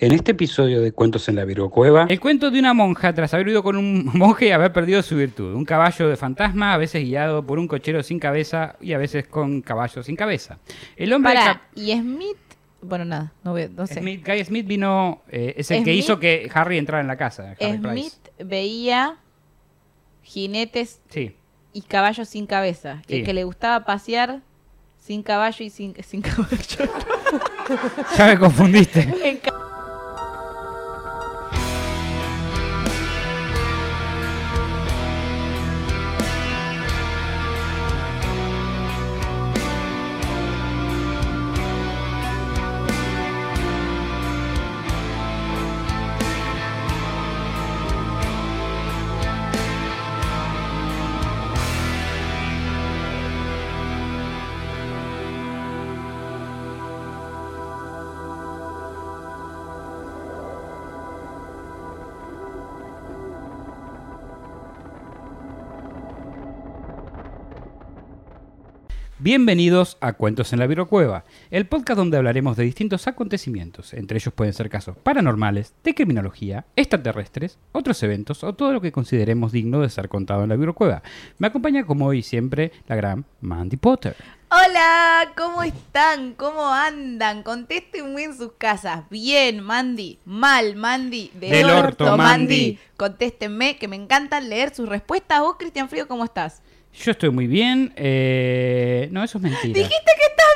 En este episodio de Cuentos en la Cueva, El cuento de una monja tras haber vivido con un monje y haber perdido su virtud. Un caballo de fantasma, a veces guiado por un cochero sin cabeza y a veces con caballo sin cabeza. El hombre Para, y Smith, bueno, nada, no, veo, no sé. Smith, Guy Smith vino, eh, es el que hizo que Harry entrara en la casa. Harry Smith Price. veía jinetes Sí. y caballos sin cabeza. Y el que le gustaba pasear sin caballo y sin, sin caballo. Ya me confundiste. Bienvenidos a Cuentos en la Cueva, el podcast donde hablaremos de distintos acontecimientos. Entre ellos pueden ser casos paranormales, de criminología, extraterrestres, otros eventos o todo lo que consideremos digno de ser contado en la Cueva. Me acompaña como hoy siempre la gran Mandy Potter. Hola, ¿cómo están? ¿Cómo andan? Contéstenme en sus casas. Bien, Mandy. Mal, Mandy. Del, Del orto, Mandy. Contéstenme, que me encanta leer sus respuestas. Vos, Cristian Frío, ¿cómo estás? Yo estoy muy bien. eh, No, eso es mentira. Dijiste que estás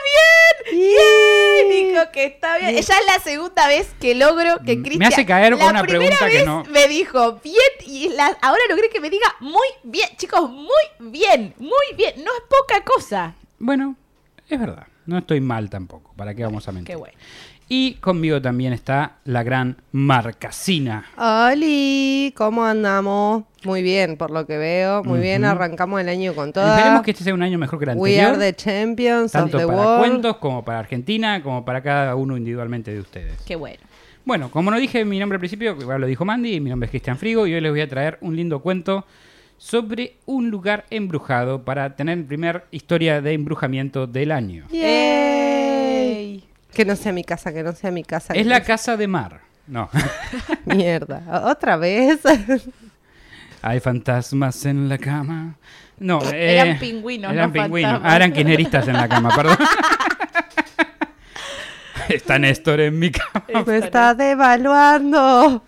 bien. ¡Yay! Dijo que está bien. Ya es la segunda vez que logro que Me Cristian. hace caer con una pregunta que vez no- Me dijo bien y la- ahora logré que me diga muy bien. Chicos, muy bien. Muy bien. No es poca cosa. Bueno, es verdad. No estoy mal tampoco. ¿Para qué vamos a mentir? Qué bueno. Y conmigo también está la gran Marcasina. Oli, ¿cómo andamos? Muy bien, por lo que veo. Muy bien, arrancamos el año con todo. Esperemos que este sea un año mejor que el We anterior. are the champions tanto of the para world. cuentos como para Argentina, como para cada uno individualmente de ustedes. Qué bueno. Bueno, como no dije mi nombre al principio, que igual lo dijo Mandy, mi nombre es Cristian Frigo y hoy les voy a traer un lindo cuento sobre un lugar embrujado para tener la primera historia de embrujamiento del año. Yay. Que no sea mi casa, que no sea mi casa. Es la no casa de mar. No. Mierda. ¿Otra vez? Hay fantasmas en la cama. No, Eran eh, pingüinos, Eran no pingüinos. Ah, eran kirchneristas en la cama, perdón. Está Néstor en mi cama. Me está devaluando.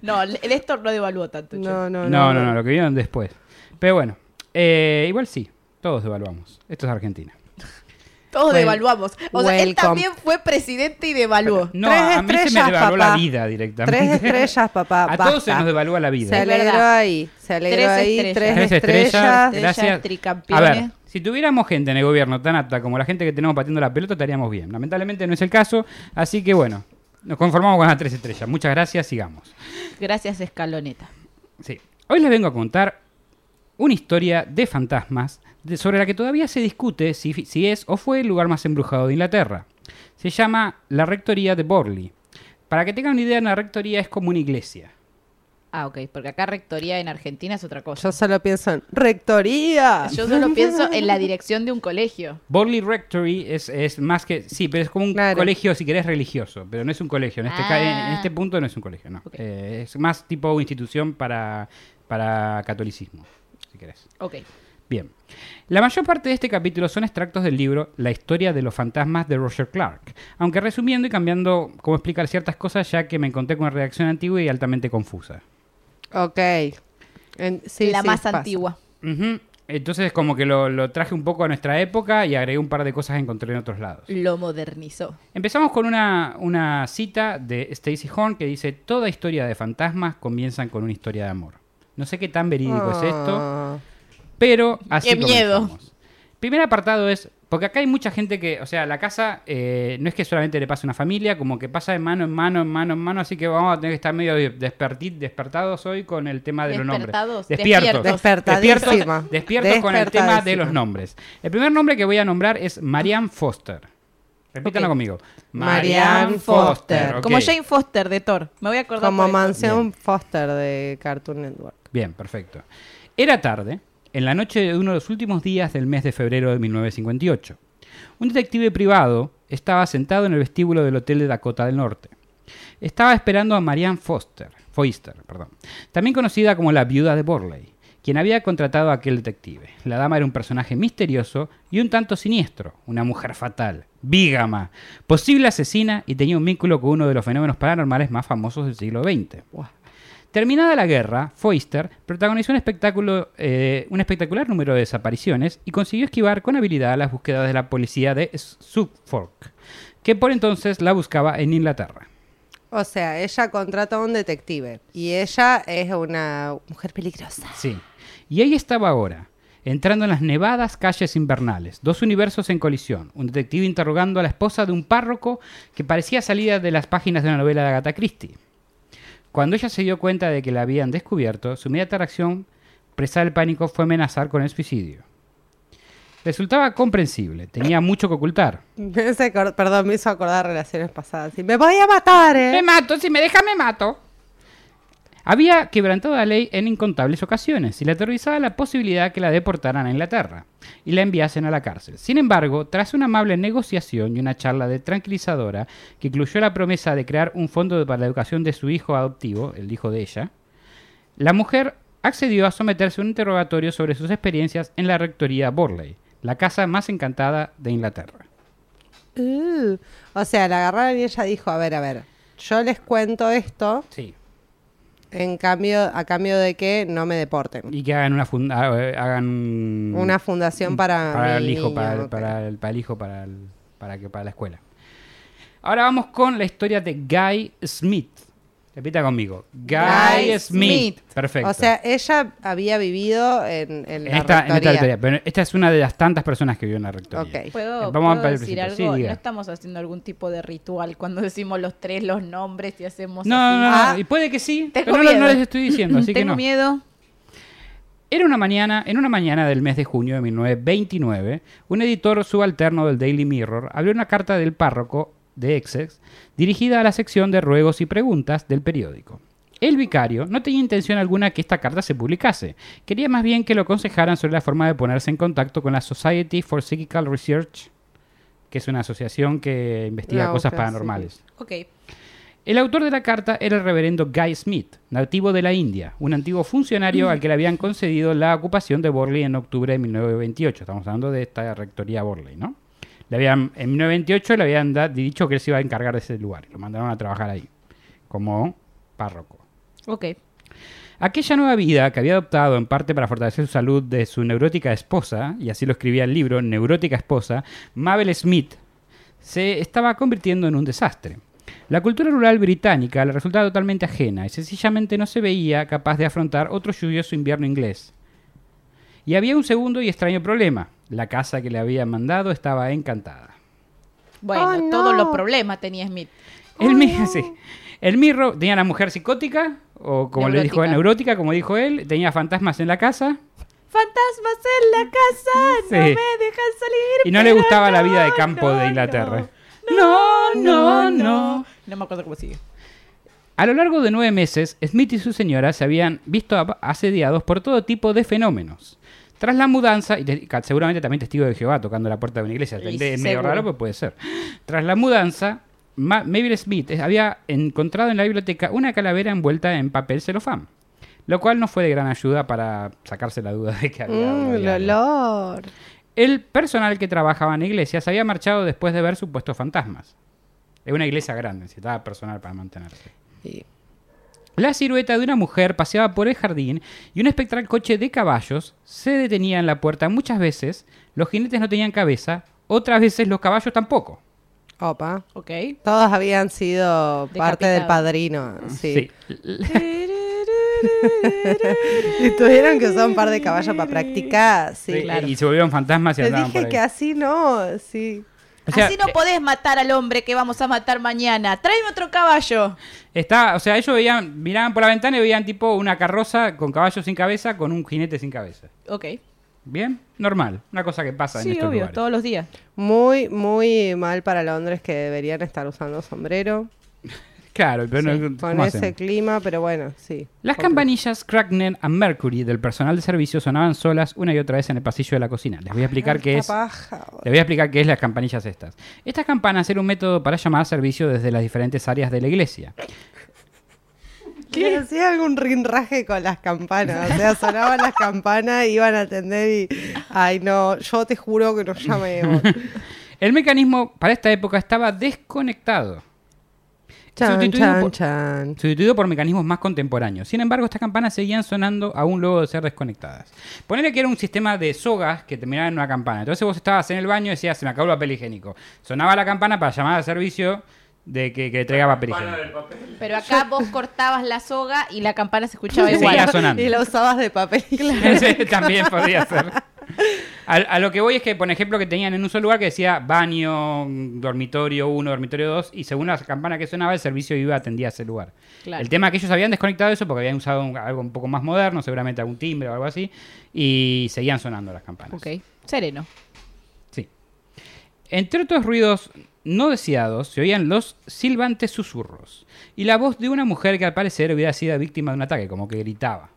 No, el Néstor no devaluó tanto. che. No, no, No, no, no, lo que vieron después. Pero bueno, eh, igual sí, todos devaluamos. Esto es Argentina. Todos devaluamos. O sea, él también fue presidente y devaluó. No, Tres a mí se me estrellas, devaluó la papá. vida directamente. Tres estrellas, papá. A todos se nos devalúa la Se vida. Es alegró verdad. ahí. Se alegró Tres ahí. estrellas. Tres, estrellas. estrellas. A tricampeones. ver, si tuviéramos gente en el gobierno tan apta como la gente que tenemos pateando la pelota, estaríamos bien. Lamentablemente no es el caso, así que bueno, nos conformamos con las tres estrellas. Muchas gracias, sigamos. Gracias, Escaloneta. Sí. Hoy les vengo a contar una historia de fantasmas sobre la que todavía se discute si, si es o fue el lugar más embrujado de Inglaterra. Se llama la Rectoría de Borley. Para que tengan una idea, una rectoría es como una iglesia. Ah, ok, porque acá rectoría en Argentina es otra cosa. Yo solo pienso en rectoría. Yo solo pienso en la dirección de un colegio. Borley Rectory es, es más que. Sí, pero es como un Claro. colegio, si querés, religioso. Pero no es un colegio. En este, Ah. en este punto no es un colegio, no. Eh, es más tipo institución para, para catolicismo, si querés. Ok. Bien. La mayor parte de este capítulo son extractos del libro La historia de los fantasmas de Roger Clark, aunque resumiendo y cambiando cómo explicar ciertas cosas ya que me encontré con una redacción antigua y altamente confusa. Ok. En- sí, la sí, más pasa. antigua. Ujú. Entonces como que lo, lo traje un poco a nuestra época y agregué un par de cosas que encontré en otros lados. Lo modernizó. Empezamos con una, una cita de Stacy Horn que dice, toda historia de fantasmas comienzan con una historia de amor. No sé qué tan verídico es esto, Ah. Pero así Qué miedo. comenzamos. Primer apartado es, porque acá hay mucha gente que, o sea, la casa eh, no es que solamente le pase a una familia, como que pasa de mano en mano, en mano, en mano, así que vamos a tener que estar medio desperti- despertados hoy con el tema de los nombres. Despertados, Despiertos. despiertos. Despiertos, despiertos con el tema de los nombres. El primer nombre que voy a nombrar es Marianne Foster. Repítanlo conmigo. Marianne Foster. Como Jane Foster de Thor. Me voy a acordar Como. Mansión Foster de Cartoon Network. Bien, perfecto. Era tarde, en la noche de uno de los últimos días del mes de febrero de 1958. Un detective privado estaba sentado en el vestíbulo del Hotel de Dakota del Norte. estaba esperando a Marianne Foster, Foister, perdón, también conocida como la viuda de Borley, quien había contratado a aquel detective. La dama era un personaje misterioso y un tanto siniestro, una mujer fatal, bígama, posible asesina y tenía un vínculo con uno de los fenómenos paranormales más famosos del siglo XX. Terminada la guerra, Foister protagonizó un, espectáculo, eh, un espectacular número de desapariciones y consiguió esquivar con habilidad las búsquedas de la policía de Suffolk, que por entonces la buscaba en Inglaterra. O sea, ella contrata a un detective y ella es una mujer peligrosa. Sí. Y ahí estaba ahora, entrando en las nevadas calles invernales, dos universos en colisión, un detective interrogando a la esposa de un párroco que parecía salida de las páginas de una novela de Agatha Christie. Cuando ella se dio cuenta de que la habían descubierto, su inmediata reacción, presa del pánico, fue amenazar con el suicidio. Resultaba comprensible, tenía mucho que ocultar. Me perdón, me hizo acordar relaciones pasadas. Me voy a matar, Me ¿eh? mato, si me deja me mato. Había quebrantado la ley en incontables ocasiones y le aterrorizaba la posibilidad que la deportaran a Inglaterra y la enviasen a la cárcel. Sin embargo, tras una amable negociación y una charla de tranquilizadora que incluyó la promesa de crear un fondo para la educación de su hijo adoptivo, el hijo de ella, la mujer accedió a someterse a un interrogatorio sobre sus experiencias en la rectoría Borley, la casa más encantada de Inglaterra. Uh, o sea, la agarraron y ella dijo, a ver, a ver, yo les cuento esto Sí. En cambio, a cambio de que no me deporten. Y que hagan una funda- hagan un- Una fundación para, para el hijo, niño, para, el, para, el, para el hijo, para, el- para, que, para la escuela. Ahora vamos con la historia de Guy Smith. Repita conmigo. Guy, Guy Smith. Smith. Perfecto. O sea, ella había vivido en, en en la esta, en esta rectoría. Pero esta es una de las tantas personas que vivió en la rectoría. Ok. ¿Puedo, Vamos a puedo decir algo? Sí, no estamos haciendo algún tipo de ritual cuando decimos los tres los nombres y hacemos No, así. no, no, Ah. y puede que sí, Tengo pero no, les estoy diciendo, así que Tengo no. miedo. Era una mañana, en una mañana del mes de junio de 1929, un editor subalterno del Daily Mirror abrió una carta del párroco de Essex dirigida a la sección de ruegos y preguntas del periódico. El vicario no tenía intención alguna que esta carta se publicase. Quería más bien que lo aconsejaran sobre la forma de ponerse en contacto con la Society for Psychical Research, que es una asociación que investiga La cosas paranormales. El autor de la carta era el reverendo Guy Smith, nativo de la India, un antiguo funcionario al que le habían concedido la ocupación de Borley en octubre de 1928. Estamos hablando de esta rectoría Borley, ¿no? Le habían, en 1928 le habían da- dicho que él se iba a encargar de ese lugar y lo mandaron a trabajar ahí, como párroco. Ok. Aquella nueva vida que había adoptado en parte para fortalecer su salud de su neurótica esposa, y así lo escribía el libro, Neurótica Esposa, Mabel Smith, se estaba convirtiendo en un desastre. La cultura rural británica le resultaba totalmente ajena y sencillamente no se veía capaz de afrontar otro lluvioso invierno inglés. Y había un segundo y extraño problema. La casa que le habían mandado estaba encantada. Bueno, Oh, no. todos los problemas tenía Smith. El, mi- sí. el mirro tenía una mujer psicótica, o como le dijo él, Neurótica. como dijo él, tenía fantasmas en la casa, Fantasmas en la casa, no Sí. me dejan salir. Y no le gustaba la vida de no, campo de no, Inglaterra. No, no, no. No me acuerdo cómo sigue. A lo largo de nueve meses, Smith y su señora se habían visto asediados por todo tipo de fenómenos. Tras la mudanza, y te- seguramente también testigo de Jehová tocando la puerta de una iglesia, es medio seguro. raro, pero puede ser. Tras la mudanza, Ma- Mabel Smith había encontrado en la biblioteca una calavera envuelta en papel celofán, lo cual no fue de gran ayuda para sacarse la duda de que había... Mm, el olor. El personal que trabajaba en la iglesia se había marchado después de ver supuestos fantasmas. Es una iglesia grande, necesitaba personal para mantenerse. Sí. La silueta de una mujer paseaba por el jardín y un espectral coche de caballos se detenía en la puerta muchas veces. Los jinetes no tenían cabeza, otras veces los caballos tampoco. Opa. Ok. Todos habían sido parte del padrino. Sí. Sí. y tuvieron que usar un par de caballos para practicar. Sí, Sí, claro. Y se volvieron fantasmas y Te andaban por dije ahí. que así no, sí. O sea, Así no podés matar al hombre que vamos a matar mañana. Tráeme otro caballo. está, o sea, ellos veían, miraban por la ventana y veían tipo una carroza con caballos sin cabeza con un jinete sin cabeza. Ok. Bien, normal, una cosa que pasa en Sí, estos obvio, lugares. todos los días. Muy, muy mal para Londres que deberían estar usando sombrero. Claro, pero Sí, no- con ¿cómo ese clima, pero bueno, sí. Las campanillas Cracknell and Mercury del personal de servicio sonaban solas una y otra vez en el pasillo de la cocina. Les voy a explicar qué es. paja. Les voy a explicar qué es las campanillas estas. Estas campanas eran un método para llamar a servicio desde las diferentes áreas de la iglesia. ¿Qué? Hacía algún rinraje con las campanas. O sea, sonaban las campanas, iban a atender y. Ay, no, yo te juro que nos llamemos. El mecanismo para esta época estaba desconectado. Chan, Sustituido chan, por- chan. sustituido por mecanismos más contemporáneos. Sin embargo, estas campanas seguían sonando aún luego de ser desconectadas. Ponele que era un sistema de sogas que terminaba en una campana. Entonces vos estabas en el baño y decías, se me acabó el papel higiénico. Sonaba la campana para llamar al servicio de que, que traiga papel higiénico. Pero acá vos cortabas la soga y la campana se escuchaba igual. seguía sonando. Y lo usabas de papel. Ese también podría ser. A, a lo que voy es que, por ejemplo, que tenían en un solo lugar que decía baño, dormitorio 1, dormitorio 2, y según la campana que sonaba, el servicio iba atendía a ese lugar. Claro. El tema es que ellos habían desconectado eso porque habían usado un- algo un poco más moderno, seguramente algún timbre o algo así, y seguían sonando las campanas. Ok, sereno. Sí. Entre otros ruidos no deseados, se oían los silbantes susurros y la voz de una mujer que al parecer hubiera sido víctima de un ataque, como que gritaba.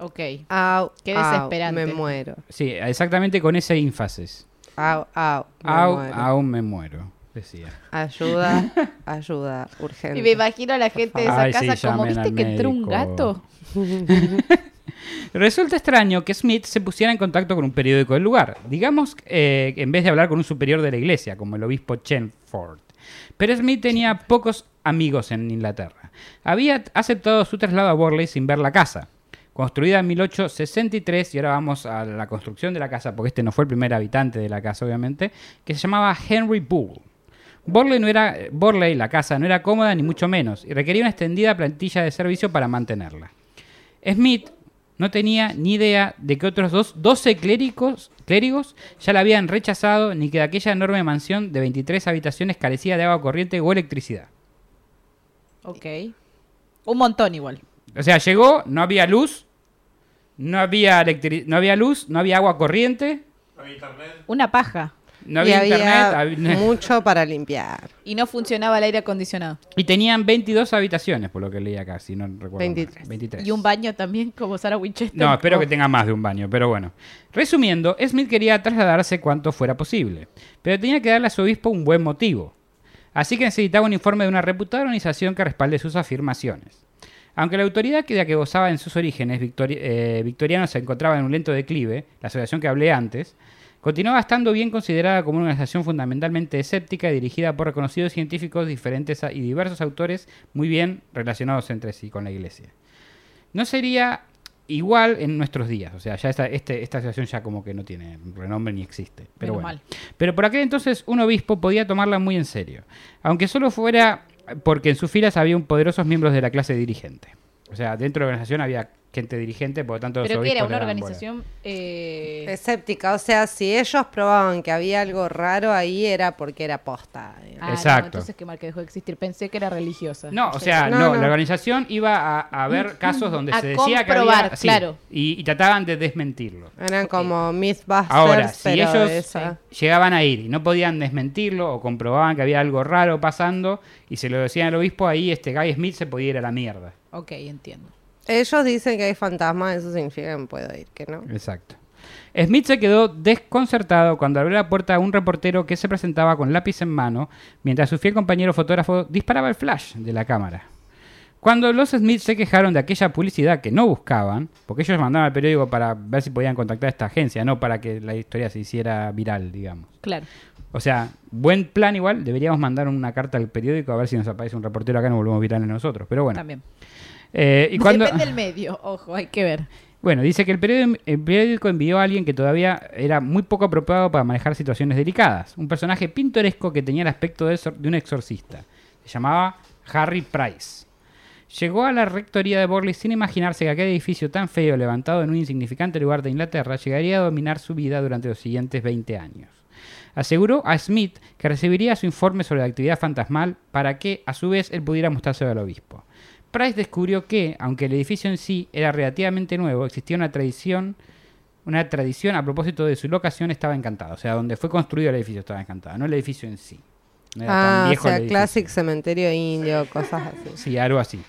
Ok. Au, Qué au, desesperante. me muero. Sí, exactamente con ese énfasis. Au, au, me Au, muero. me muero, decía. Ayuda, ayuda, urgente. Y me imagino a la gente de esa Ay, sí, casa como, ¿viste que entró un médico". gato? Resulta extraño que Smith se pusiera en contacto con un periódico del lugar. Digamos, eh, en vez de hablar con un superior de la iglesia, como el obispo Chenford. Pero Smith tenía pocos amigos en Inglaterra. Había aceptado su traslado a Borley sin ver la casa. Construida en 1863, y ahora vamos a la construcción de la casa, porque este no fue el primer habitante de la casa, obviamente, que se llamaba Henry Bull. Borley, no era, Borley, la casa, no era cómoda ni mucho menos, y requería una extendida plantilla de servicio para mantenerla. Smith no tenía ni idea de que otros dos, 12 clérigos, clérigos ya la habían rechazado, ni que de aquella enorme mansión de 23 habitaciones carecía de agua corriente o electricidad. Ok. Un montón igual. O sea, llegó, no había luz, no había, no había luz, no había agua corriente, Una paja. no y había, internet, mucho para limpiar. Y no funcionaba el aire acondicionado. y tenían 22 habitaciones, por lo que leí acá, si no recuerdo. mal. 23. 23. Y un baño también, como Sarah Winchester. No, espero que tenga más de un baño, pero bueno. Resumiendo, Smith quería trasladarse cuanto fuera posible, pero tenía que darle a su obispo un buen motivo. Así que necesitaba un informe de una reputada organización que respalde sus afirmaciones. Aunque la autoridad que de la que gozaba en sus orígenes victori- eh, victorianos se encontraba en un lento declive, la asociación que hablé antes, continuaba estando bien considerada como una organización fundamentalmente escéptica y dirigida por reconocidos científicos diferentes y diversos autores muy bien relacionados entre sí con la iglesia no sería igual en nuestros días. O sea, ya esta, este- esta asociación ya como que no tiene renombre ni existe. Pero Menos bueno. mal. Pero por aquel entonces un obispo podía tomarla muy en serio. Aunque solo fuera porque en sus filas había un poderosos miembros de la clase dirigente. O sea, dentro de la organización había gente dirigente, por lo tanto los Pero que era una organización... eh, Escéptica, o sea, si ellos probaban que había algo raro ahí era porque era posta. ah, no, Exacto. entonces qué mal que dejó de existir. Pensé que era religiosa. No, o sea, No, no, no. la organización iba a, a ver casos donde A se decía que había... sí, claro. y, y trataban de desmentirlo. Eran como Mythbusters, Ahora, si pero ellos esa- llegaban a ir y no podían desmentirlo o comprobaban que había algo raro pasando y se lo decían al obispo, ahí este Guy Smith se podía ir a la mierda. Ok, entiendo. Ellos dicen que hay fantasmas, eso significa que me puedo ir, que no. Exacto. Smith se quedó desconcertado cuando abrió la puerta a un reportero que se presentaba con lápiz en mano mientras su fiel compañero fotógrafo disparaba el flash de la cámara. Cuando los Smith se quejaron de aquella publicidad que no buscaban, porque ellos mandaban al periódico para ver si podían contactar a esta agencia, no para que la historia se hiciera viral, digamos. Claro. O sea, buen plan igual, deberíamos mandar una carta al periódico a ver si nos aparece un reportero acá y nos volvemos virales nosotros. Pero bueno. También. Eh, y cuando, Depende del medio, ojo, hay que ver. bueno, dice que el periódico, el periódico envió a alguien que todavía era muy poco apropiado para manejar situaciones delicadas. Un personaje pintoresco que tenía el aspecto de, de un exorcista. Se llamaba Harry Price. Llegó a la rectoría de Borley sin imaginarse que aquel edificio tan feo levantado en un insignificante lugar de Inglaterra llegaría a dominar su vida durante los siguientes 20 años. Aseguró a Smith que recibiría su informe sobre la actividad fantasmal para que, a su vez, él pudiera mostrárselo al obispo. Price descubrió que, aunque el edificio en sí era relativamente nuevo, existía una tradición, una tradición a propósito de su locación estaba encantada. O sea, donde fue construido el edificio estaba encantada, no el edificio en sí. No era tan Ah, o viejo el sea. Classic Cementerio Indio, cosas así. Sí, algo así.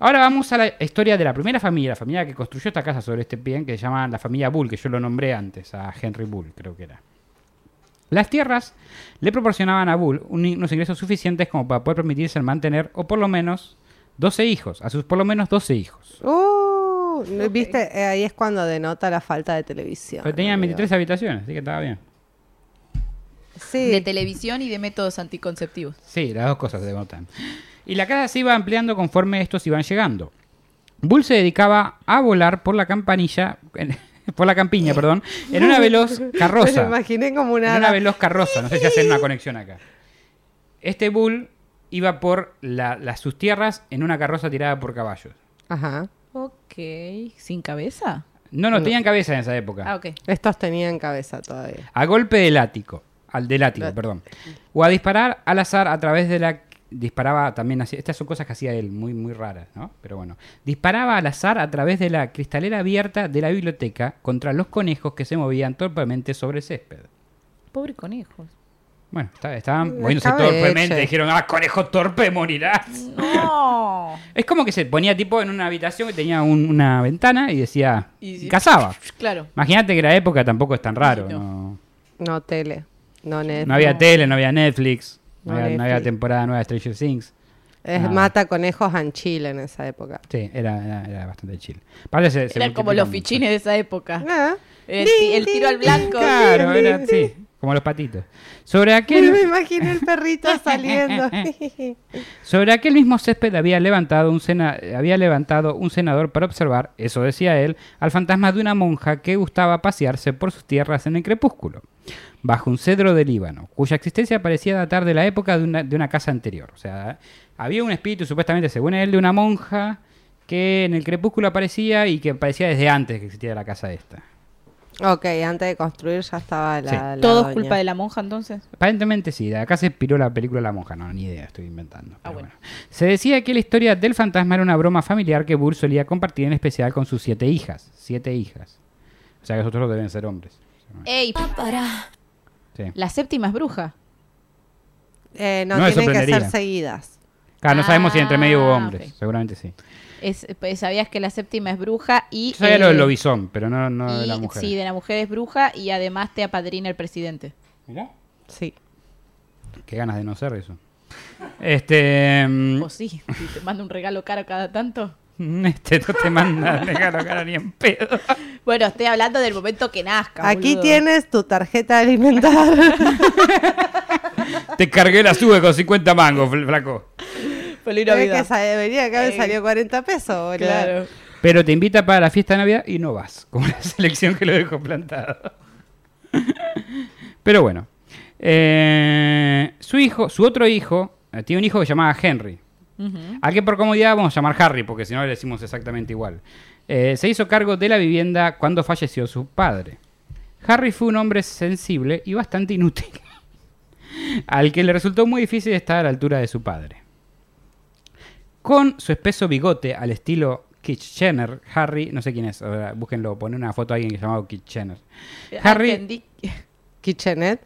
Ahora vamos a la historia de la primera familia, la familia que construyó esta casa sobre este pie, que se llama la familia Bull, que yo lo nombré antes, a Henry Bull, creo que era. Las tierras le proporcionaban a Bull un- unos ingresos suficientes como para poder permitirse el mantener, o por lo menos, 12 hijos, a sus por lo menos 12 hijos. Uh, viste, Eh, ahí es cuando denota la falta de televisión. Pero tenían amigo. 23 habitaciones, así que estaba bien. Sí. De televisión y de métodos anticonceptivos. Sí, las dos cosas se denotan. Y la casa se iba ampliando conforme estos iban llegando. Bull se dedicaba a volar por la campanilla, en- por la campiña, perdón, en una veloz Me lo carroza. imaginé como En una. una veloz carroza, no sé si hacen una conexión acá. Este Bull iba por la- las sus tierras en una carroza tirada por caballos. Ajá. Ok. ¿Sin cabeza? No, no, tenían cabeza en esa época. Ah, ok. Estos tenían cabeza todavía. A golpe de látigo. Al de látigo, Lá- perdón. O a disparar al azar a través de la. Disparaba también así. Estas son cosas que hacía él, muy, muy raras, ¿no? Pero bueno. Disparaba al azar a través de la cristalera abierta de la biblioteca contra los conejos que se movían torpemente sobre el césped. Pobre conejos. Bueno, está- estaban moviéndose torpemente. Dijeron, ah, conejo torpe, morirás. No. Es como que se ponía tipo en una habitación que tenía un- una ventana y decía. Y cazaba. Claro. Imagínate que la época tampoco es tan raro, no. ¿no? No tele. No Netflix. No había tele, no había Netflix, no, No había, no había Netflix. temporada nueva de Stranger Things. Es mata conejos en Chile en esa época. Sí, era, era, era bastante chill. Se- se Eran como los mucho. fichines de esa época. Ah. El, ti- el tiro al blanco. Claro, era, sí, como los patitos. Sobre Me aquel, imaginé el perrito saliendo. sobre aquel mismo césped había levantado, un sena- había levantado un senador para observar, eso decía él, al fantasma de una monja que gustaba pasearse por sus tierras en el crepúsculo, bajo un cedro de Líbano, cuya existencia parecía datar de la época de una, de una casa anterior. O sea, había un espíritu, supuestamente, según él, de una monja que en el crepúsculo aparecía y que aparecía desde antes que existiera la casa esta. Ok, antes de construir ya estaba la. Sí. la ¿Todo es culpa de la monja entonces? Aparentemente sí, de acá se inspiró la película La Monja, no, ni idea, estoy inventando. Ah, pero bueno. Se decía que la historia del fantasma era una broma familiar que Burr solía compartir en especial con sus siete hijas. Siete hijas. O sea que los otros deben ser hombres. Ey, Sí. la séptima es bruja. Eh, no, No tienen que ser seguidas. Claro, no sabemos si entre medio hubo Ah, hombres, seguramente sí. Es, pues, sabías que la séptima es bruja y... Yo sabía lo eh, del lobizón, pero no, no de la mujer. Sí, de la mujer es bruja y además te apadrina el presidente. Mirá, Sí. qué ganas de no ser eso. Este. mm, O sí, si te manda un regalo caro cada tanto. Este no te manda regalo cara ni en pedo. Bueno, estoy hablando del momento que nazca. Aquí boludo. tienes tu tarjeta de alimentar. Te cargué la sube con 50 mangos, fl- flaco. Feliz Navidad. que sa- venía acá me Eh, salió 40 pesos, boludo. Claro. Pero te invita para la fiesta de Navidad y no vas. Como la selección que lo dejó plantado. Pero bueno. Eh, su hijo, su otro hijo, eh, tiene un hijo que se llamaba Henry. Ujú. Al que por comodidad vamos a llamar Harry, porque si no le decimos exactamente igual. Eh, se hizo cargo de la vivienda cuando falleció su padre. Harry fue un hombre sensible y bastante inútil, al que le resultó muy difícil estar a la altura de su padre. Con su espeso bigote al estilo Kitchener, Harry, no sé quién es, ahora búsquenlo, pone una foto a alguien que se llamaba Kitchener. Ah, Harry entendí. Kitchener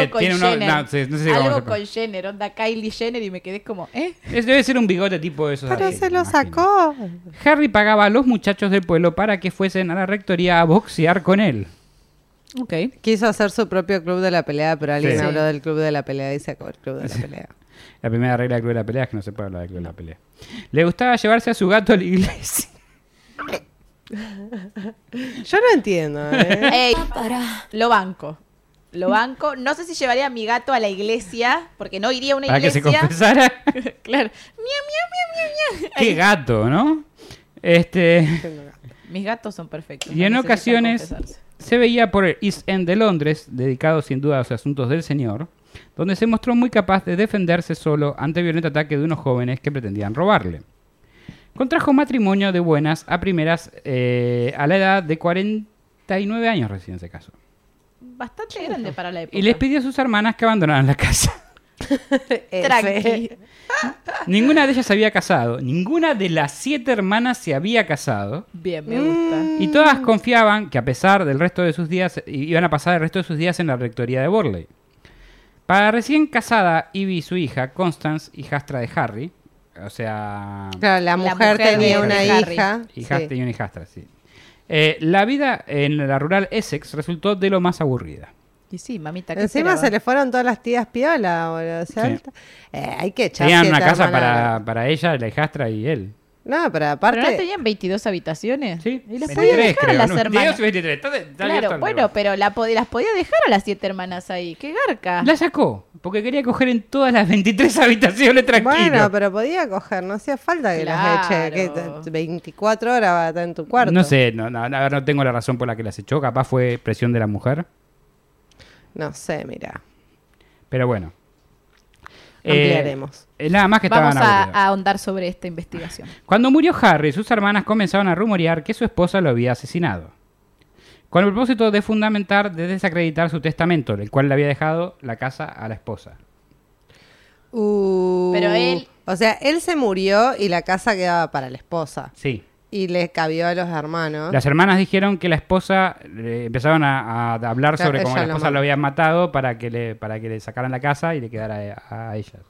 Algo con tiene uno, Jenner. no, sé- no sé cómo Algo con Jenner, onda Kylie Jenner y me quedé como, ¿eh? Es- debe ser un bigote tipo de esos. Pero así, se lo imagino. sacó. Harry pagaba a los muchachos del pueblo para que fuesen a la rectoría a boxear con él. Ok. Quiso hacer su propio club de la pelea, pero alguien Sí. habló del club de la pelea y se acabó el club de la pelea. La primera regla del club de la pelea es que no se puede hablar del club de la pelea. Le gustaba llevarse a su gato a la iglesia. Yo no entiendo, ¿eh? Ey, lo banco. Lo banco. No sé si llevaría a mi gato a la iglesia, porque no iría a una Para que se iglesia. confesara. claro. Miau, miau, miau, miau. Qué gato, ¿no? Este. Mis gatos son perfectos. Y en ocasiones se veía por el East End de Londres, dedicado sin duda a los asuntos del señor, donde se mostró muy capaz de defenderse solo ante el violento ataque de unos jóvenes que pretendían robarle. Contrajo matrimonio de buenas a primeras eh, a la edad de 49 años recién se casó. Bastante grande para la época. Y les pidió a sus hermanas que abandonaran la casa. Tranqui. Ninguna de ellas se había casado, ninguna de las siete hermanas se había casado. Bien, me gusta. Y todas confiaban que a pesar del resto de sus días, iban a pasar el resto de sus días en la rectoría de Borley. Para recién casada Ivy y su hija, Constance, hijastra de Harry, o sea, Claro, la La mujer, mujer tenía una Harry. hija. hija- sí. tenía una hijastra, sí. Eh, la vida en la rural Essex resultó de lo más aburrida. Y sí, mamita, ¿qué Encima esperaba? se le fueron todas las tías piola, boludo. O sea, Sí. eh, hay que echar Tenían una casa para, para ella, la hijastra y él. No, pero aparte. ¿Pero no tenían 22 habitaciones? Sí, Y las 23 podía dejar creo, a las ¿no? hermanas. 22 y 23, está- está abierto Claro, bueno, pero la pod- las podía dejar a las siete hermanas ahí. ¡Qué garca! La sacó, porque quería coger en todas las 23 habitaciones tranquilo. Bueno, pero podía coger, no hacía falta que las eche. Que Claro. te- 24 horas va a estar en tu cuarto. No sé, no, no, no, no tengo la razón por la que las echó, capaz fue presión de la mujer, No sé, mira. pero bueno. Ampliaremos. eh, nada más que Vamos a, a ahondar sobre esta investigación. Cuando murió Harry, sus hermanas comenzaron a rumorear que su esposa lo había asesinado. Con el propósito de fundamentar, de desacreditar su testamento, el cual le había dejado la casa a la esposa. Uh, Pero él- O sea, él se murió y la casa quedaba para la esposa. Sí. Y le cabió a los hermanos. Las hermanas dijeron que la esposa eh, empezaron a, a hablar Claro, sobre cómo la lo esposa mató. lo habían matado para que le para que le sacaran la casa y le quedara a, a ellas.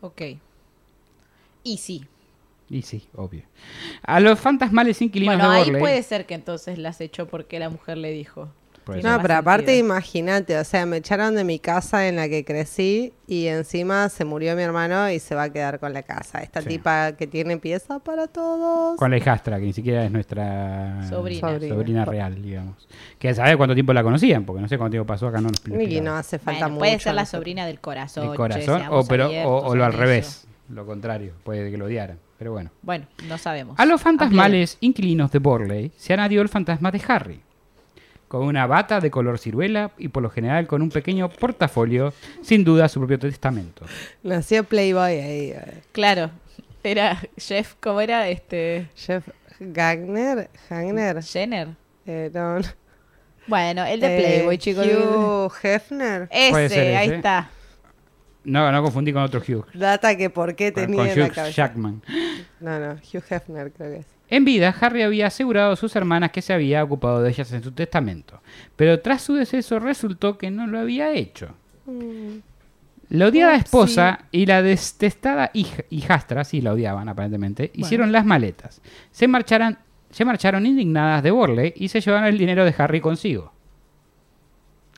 Ok. Y sí. Y sí, obvio. A los fantasmales inquilinos Bueno, de ahí Borley. puede ser que entonces las echó porque la mujer le dijo. No, pero aparte imagínate, o sea, me echaron de mi casa en la que crecí y encima se murió mi hermano y se va a quedar con la casa. Esta Sí. tipa que tiene pieza para todos. Con la hijastra, que ni siquiera es nuestra Sobrina. sobrina, Sobrina. real, digamos. Que sabe cuánto tiempo la conocían, porque no sé cuánto tiempo pasó acá, no nos Y no hace falta Bueno, mucho. puede ser la sobrina del corazón. El che, corazón, o, pero, o, abiertos o lo al revés, lo contrario, puede que lo odiaran, pero bueno. Bueno, no sabemos. A los fantasmales inquilinos de Borley se añadió el fantasma de Harry, con una bata de color ciruela y por lo general con un pequeño portafolio, sin duda su propio testamento. Nació Playboy ahí. eh. Claro. Era Jeff, ¿cómo era? Este. Jeff Gagner. Gagner. Jenner. Eh, no, no. Bueno, el de Eh, Playboy, chicos. Hugh Hefner. Puede Ese, ser ahí ese. está. No, no confundí con otro Hugh. Data que por qué Con, tenía con en la Hugh cabeza. Jackman. No, no, Hugh Hefner creo que es. En vida, Harry había asegurado a sus hermanas que se había ocupado de ellas en su testamento, pero tras su deceso resultó que no lo había hecho. La odiada esposa y la detestada hija- hijastra, sí la odiaban aparentemente, hicieron las maletas. Se, marcharan, se marcharon indignadas de Borley y se llevaron el dinero de Harry consigo.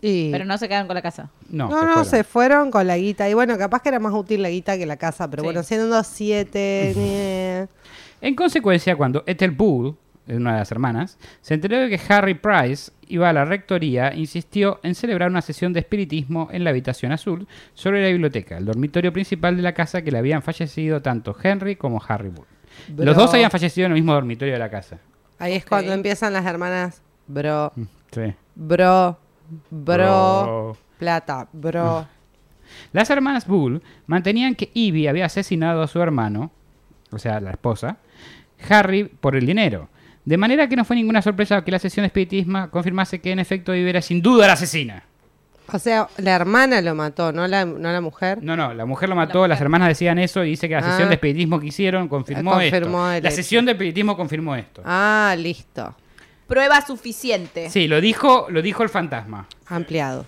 Y... Pero no se quedaron con la casa. No, No, se no, fueron. se fueron con la guita. Y bueno, capaz que era más útil la guita que la casa, pero Sí. bueno, siendo siete. En consecuencia, cuando Ethel Bull, una de las hermanas, se enteró de que Harry Price iba a la rectoría, insistió en celebrar una sesión de espiritismo en la habitación azul sobre la biblioteca, el dormitorio principal de la casa que le habían fallecido tanto Henry como Harry Bull. Bro. Los dos habían fallecido en el mismo dormitorio de la casa. Ahí es cuando empiezan las hermanas. Bro, Sí. bro, bro, Bro. plata, bro. Las hermanas Bull mantenían que Ivy había asesinado a su hermano, o sea, la esposa, Harry, por el dinero. De manera que no fue ninguna sorpresa que la sesión de espiritismo confirmase que en efecto Ivy era sin duda la asesina. O sea, la hermana lo mató, no la, no la mujer. No, no, la mujer lo La mató, mujer. las hermanas decían eso y dice que la sesión Ah. de espiritismo que hicieron confirmó, Confirmó esto. el La hecho. sesión de espiritismo confirmó esto. Ah, listo. Prueba suficiente. Sí, lo dijo, lo dijo el fantasma. Ampliado.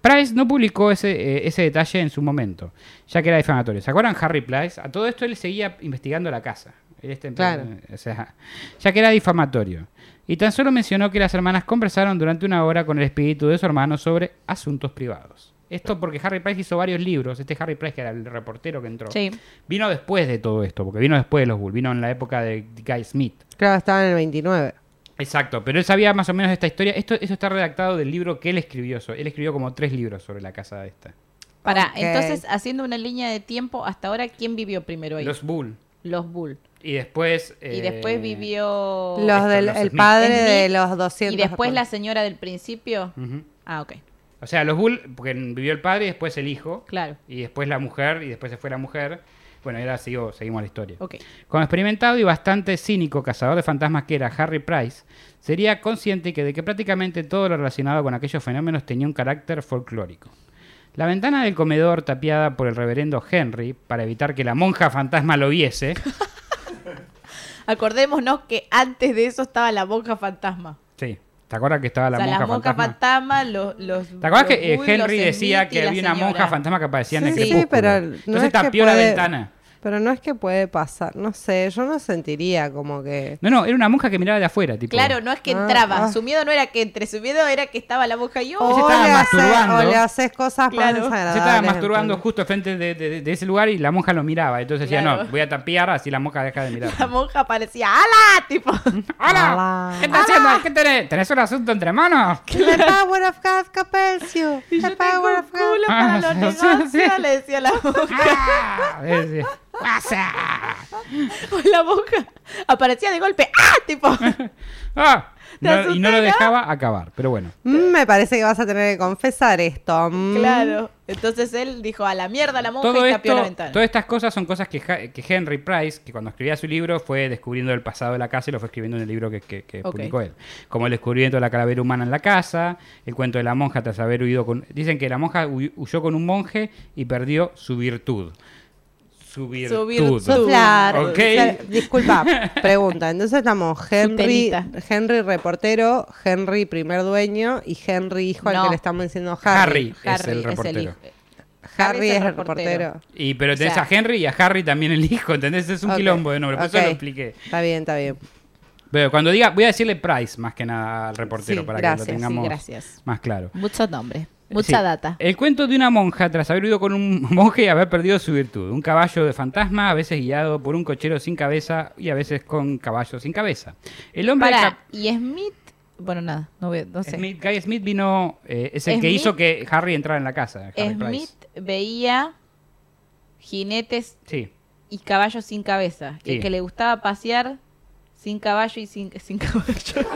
Price no publicó ese, eh, ese detalle en su momento, ya que era difamatorio. ¿Se acuerdan Harry Price? A todo esto él seguía investigando la casa. Claro. o sea, ya que era difamatorio. Y tan solo mencionó que las hermanas conversaron durante una hora con el espíritu de su hermano sobre asuntos privados. Esto porque Harry Price hizo varios libros. Este Harry Price, que era el reportero que entró, Sí. vino después de todo esto, porque vino después de los Bull, vino en la época de Guy Smith. Claro, estaba en el 29. Exacto, pero él sabía más o menos esta historia. Esto, eso está redactado del libro que él escribió. Él escribió como tres libros sobre la casa esta. Para, entonces, haciendo una línea de tiempo, hasta ahora, ¿quién vivió primero ahí? Los Bull. Los Bull. Y después... Y eh, después vivió... Los esto, del los el Smith. padre Smith. de los 200. Y después la señora del principio. Ah, ok. O sea, los Bull, porque vivió el padre y después el hijo. Claro. Y después la mujer y después se fue la mujer. Bueno, y ahora sigo, seguimos la historia. Ok. Como experimentado y bastante cínico cazador de fantasmas que era Harry Price, sería consciente que de que prácticamente todo lo relacionado con aquellos fenómenos tenía un carácter folclórico. La ventana del comedor tapiada por el reverendo Henry, para evitar que la monja fantasma lo viese, Acordémonos que antes de eso estaba la monja fantasma. sí, ¿Te acuerdas que estaba O la sea, monja las monjas fantasma? fantasma, los, los. ¿Te acuerdas los que eh, Henry decía que la había una monja fantasma que aparecía en el Sí, Sí, crepúsculo? pero no Entonces es que tapió la ventana. Pero no es que puede pasar, no sé, yo no sentiría como que... No, no, era una monja que miraba de afuera, tipo. Claro, no es que Ah, entraba. ah. Su miedo no era que entre, su miedo era que estaba la monja y yo. O estaba le, hace- masturbando. o le haces cosas Claro. más Se desagradables. Se estaba masturbando entonces. justo frente de, de- de ese lugar y la monja lo miraba. Entonces decía, no, voy a tapiar así la monja deja de mirar. La monja parecía ¡Hala! Tipo. Hola. ¿Qué estás haciendo? ¿Qué tenés? ¿Tenés un asunto entre manos? The power of God compels Y The yo power tengo of God. culo para Ah, los negocios, sí. le decía la monja. ¡Ah! ¡Pasa! La monja aparecía de golpe. ¡Ah! Tipo. Ah, no- y no lo dejaba acabar, pero bueno. Mm, me parece que vas a tener que confesar esto. Mm. Claro. Entonces él dijo a la mierda la monja Todo y tapió la esto, ventana. todas estas cosas son cosas que, Henry Price, que cuando escribía su libro, fue descubriendo el pasado de la casa y lo fue escribiendo en el libro que, que- que Ok. publicó él. Como el descubrimiento de la calavera humana en la casa, el cuento de la monja tras haber huido con... Dicen que la monja huy- huyó con un monje y perdió su virtud. Su virtud. virtud. O sea, disculpa, pregunta. Entonces estamos Henry. Henry reportero, Henry primer dueño y Henry hijo al que le estamos diciendo Harry, Harry. es el reportero. Harry es el reportero. Y pero O tenés sea- a Henry y a Harry también el hijo, ¿entendés? Es un quilombo de nombre, por eso ok. lo expliqué. Está bien, está bien. Pero cuando diga, voy a decirle Price más que nada al reportero Sí, para gracias, que sí, lo tengamos gracias. más claro. Muchos nombres. Mucha Sí. data. El cuento de una monja tras haber huido con un monje y haber perdido su virtud. Un caballo de fantasma, a veces guiado por un cochero sin cabeza y a veces con caballo sin cabeza. El hombre Para, y Smith. Bueno, nada, no, veo, no sé. Smith, Guy Smith vino, eh, es el que hizo que Harry entrara en la casa. Harry Smith Price. veía jinetes Sí. y caballos sin cabeza. Y el que le gustaba pasear sin caballo y sin, sin caballo.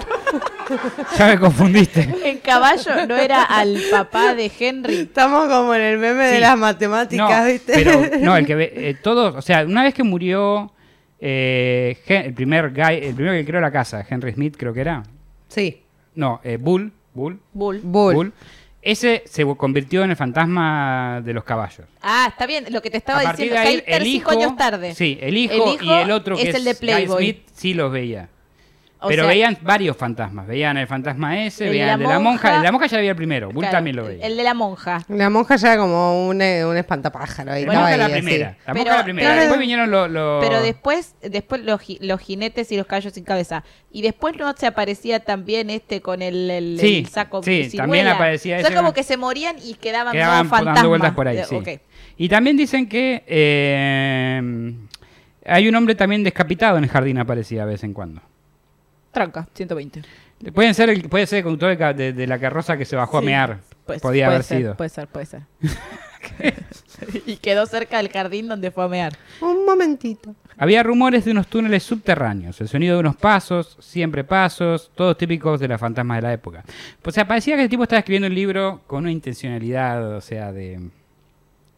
Ya me confundiste. En caballo no era al papá de Henry. Estamos como en el meme Sí. de las No, matemáticas, ¿viste? pero no, el que ve, eh, todos, o sea, una vez que murió eh, el primer guy, el primero que creó la casa, Henry Smith creo que era. Sí. No, eh, Bull, Bull, Bull. Bull. Bull. Ese se convirtió en el fantasma de los caballos. Ah, está bien, lo que te estaba a diciendo. de ahí, el cinco hijo, años tarde. sí, el hijo, El hijo y el otro que es es, el de Guy Playboy. Smith sí los veía. O Pero sea, veían varios fantasmas. Veían el fantasma ese, El de veían la el de la monja. monja. El de la monja ya lo veía el primero. Bull claro, también lo veía. El de la monja. La monja ya era como un, eh, un espantapájaro. La Bueno, la ahí, así. primera. La monja Pero- la primera. pero- Después vinieron los... Pero después, después los, los jinetes y los caballos sin cabeza. Y después no se aparecía también este con el, el- Sí, el saco sí, ciruela. también aparecía O sea, ese como que se morían y quedaban, quedaban como fantasmas. dando vueltas por ahí, Eh, sí. Y también dicen que eh, hay un hombre también descapitado en el jardín, aparecía de vez en cuando. Tranca, 120. Pueden ser el, puede ser el conductor de, de- de la carroza que se bajó a mear. Pues, Podía puede haber ser, sido. Puede ser, puede ser. y quedó cerca del jardín donde fue a mear. Un momentito. Había rumores de unos túneles subterráneos, el sonido de unos pasos, siempre pasos, todos típicos de las fantasmas de la época. O sea, parecía que el tipo estaba escribiendo un libro con una intencionalidad, o sea, de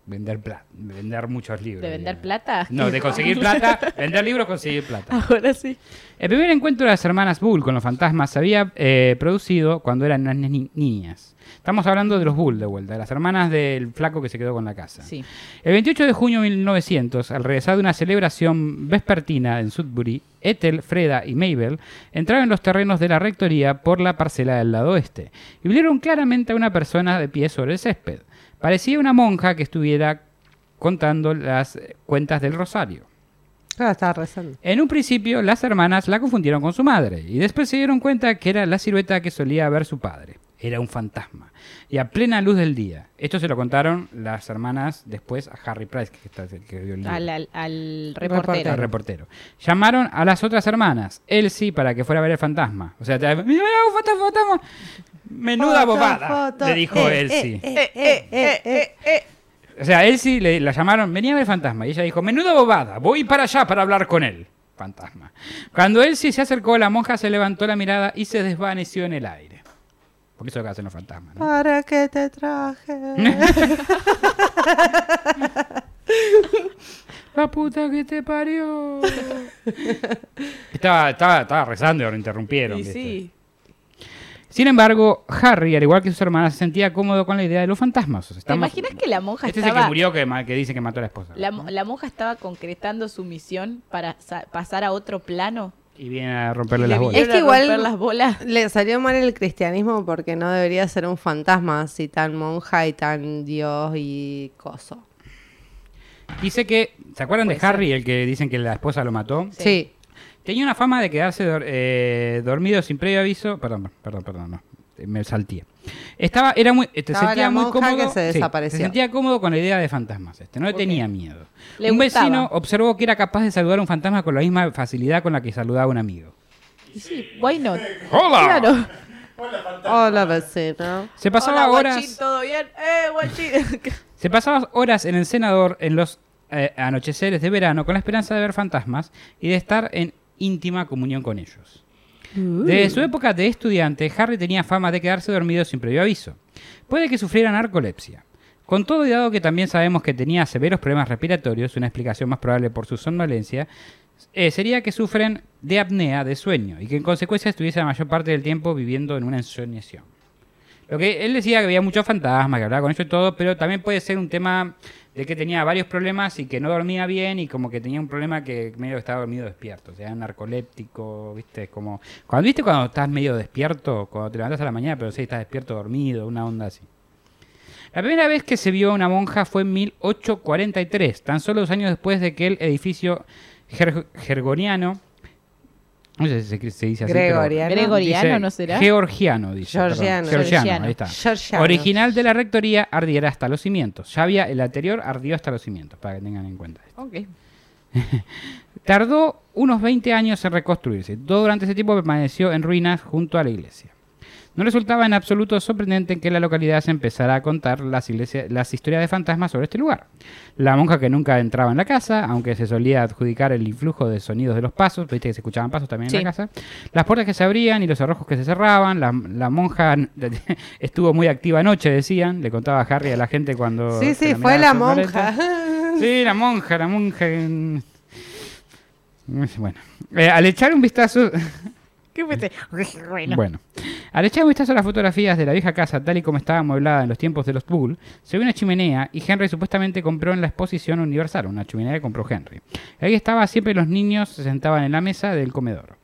vender plata, vender muchos libros. ¿De vender plata? No, de conseguir plata, vender libros, conseguir plata. Ahora sí. El primer encuentro de las hermanas Bull con los fantasmas se había eh, producido cuando eran unas ni- niñas. Estamos hablando de los Bull de vuelta, de las hermanas del flaco que se quedó con la casa. Sí. El 28 de junio de 1900, al regresar de una celebración vespertina en Sudbury, Ethel, Freda y Mabel entraron en los terrenos de la rectoría por la parcela del lado oeste y vieron claramente a una persona de pie sobre el césped. Parecía una monja que estuviera contando las cuentas del rosario. Estaba rezando. En un principio, las hermanas la confundieron con su madre y después se dieron cuenta que era la silueta que solía ver su padre. Era un fantasma. Y a plena luz del día. Esto se lo contaron las hermanas después a Harry Price, que, está, que el libro. Al, al, al Reportero. reportero. al reportero. Llamaron a las otras hermanas, Elsie, para que fuera a ver el fantasma. O sea, te- mira, mira, un fantasma, fantasma. Menuda Foto, bobada, foto. le dijo Eh, Elsie. eh, eh, eh, eh, eh. O sea, Elsie le, la llamaron, venía a ver el fantasma. Y ella dijo, menuda bobada, voy para allá para hablar con él. Fantasma. Cuando Elsie se acercó, la monja se levantó la mirada y se desvaneció en el aire. Porque eso es lo que hacen los fantasmas, ¿no? ¿Para qué te traje? La puta que te parió. estaba, estaba, estaba rezando y lo interrumpieron. Sí. Sin embargo, Harry, al igual que sus hermanas, se sentía cómodo con la idea de los fantasmas. O sea, ¿Te imaginas que la monja Este es el estaba... que murió que, que dice que mató a la esposa. La, mo- la monja estaba concretando su misión para sa- pasar a otro plano Y viene a romperle Le las bolas. Es que igual- las bolas. Le salió mal el cristianismo porque no debería ser un fantasma si tan monja y tan dios y coso. Dice que, ¿se acuerdan de. Harry, el que dicen que la esposa lo mató? Sí. Tenía una fama de quedarse dor- eh, dormido sin previo aviso. Perdón, perdón, perdón, no. Me salté. Estaba, era muy, te Estaba sentía la muy cómodo. que se sí, se sentía cómodo con la idea de fantasmas. Este, no le tenía miedo. Le un gustaba. vecino observó que era capaz de saludar a un fantasma con la misma facilidad con la que saludaba a un amigo. Y sí, why not? ¡Hola! Claro. Hola, vecino. Se pasaba Hola, horas. guachín, ¿todo bien? ¡Eh! Se pasaba horas en el senador en los eh, anocheceres de verano con la esperanza de ver fantasmas y de estar en íntima comunión con ellos. Desde su época de estudiante, Harry tenía fama de quedarse dormido sin previo aviso. Puede que sufriera narcolepsia. Con todo y dado que también sabemos que tenía severos problemas respiratorios, una explicación más probable por su somnolencia, eh, sería que sufren de apnea de sueño y que en consecuencia estuviese la mayor parte del tiempo viviendo en una ensoñación. Lo que él decía que había muchos fantasmas, que hablaba con ellos y todo, pero también puede ser un tema de que tenía varios problemas y que no dormía bien y como que tenía un problema que medio estaba dormido despierto, o sea, narcoléptico, viste, como cuando viste cuando estás medio despierto, cuando te levantas a la mañana, pero sí estás despierto dormido, una onda así. La primera vez que se vio a una monja fue en 1843, tan solo dos años después de que el edificio ger- gergoniano, no sé si se, se dice así, pero- Gregoriano. Gregoriano, Dice ¿no será? Georgiano, dice. perdón. Georgiano. Georgiano, ahí está. Georgiano. Original de la rectoría ardiera hasta los cimientos. Ya había el anterior ardió hasta los cimientos, para que tengan en cuenta. esto. Ok. Tardó unos 20 años en reconstruirse. Todo durante ese tiempo permaneció en ruinas junto a la iglesia. No resultaba en absoluto sorprendente que en la localidad se empezara a contar las, iglesia- las historias de fantasmas sobre este lugar. La monja que nunca entraba en la casa, aunque se solía adjudicar el influjo de sonidos de los pasos, viste que se escuchaban pasos también Sí. en la casa, las puertas que se abrían y los cerrojos que se cerraban, la, la monja estuvo muy activa anoche, decían, le contaba a Harry a la gente cuando... Sí, sí, fue la monja. Sí, la monja, la monja. Bueno, Eh, al echar un vistazo, ¿Qué? Bueno. bueno, al echar un vistazo a las fotografías de la vieja casa tal y como estaba amueblada en los tiempos de los Bull, se ve una chimenea y Henry supuestamente compró en la exposición universal, una chimenea que compró Henry. Ahí estaba siempre los niños se sentaban en la mesa del comedor.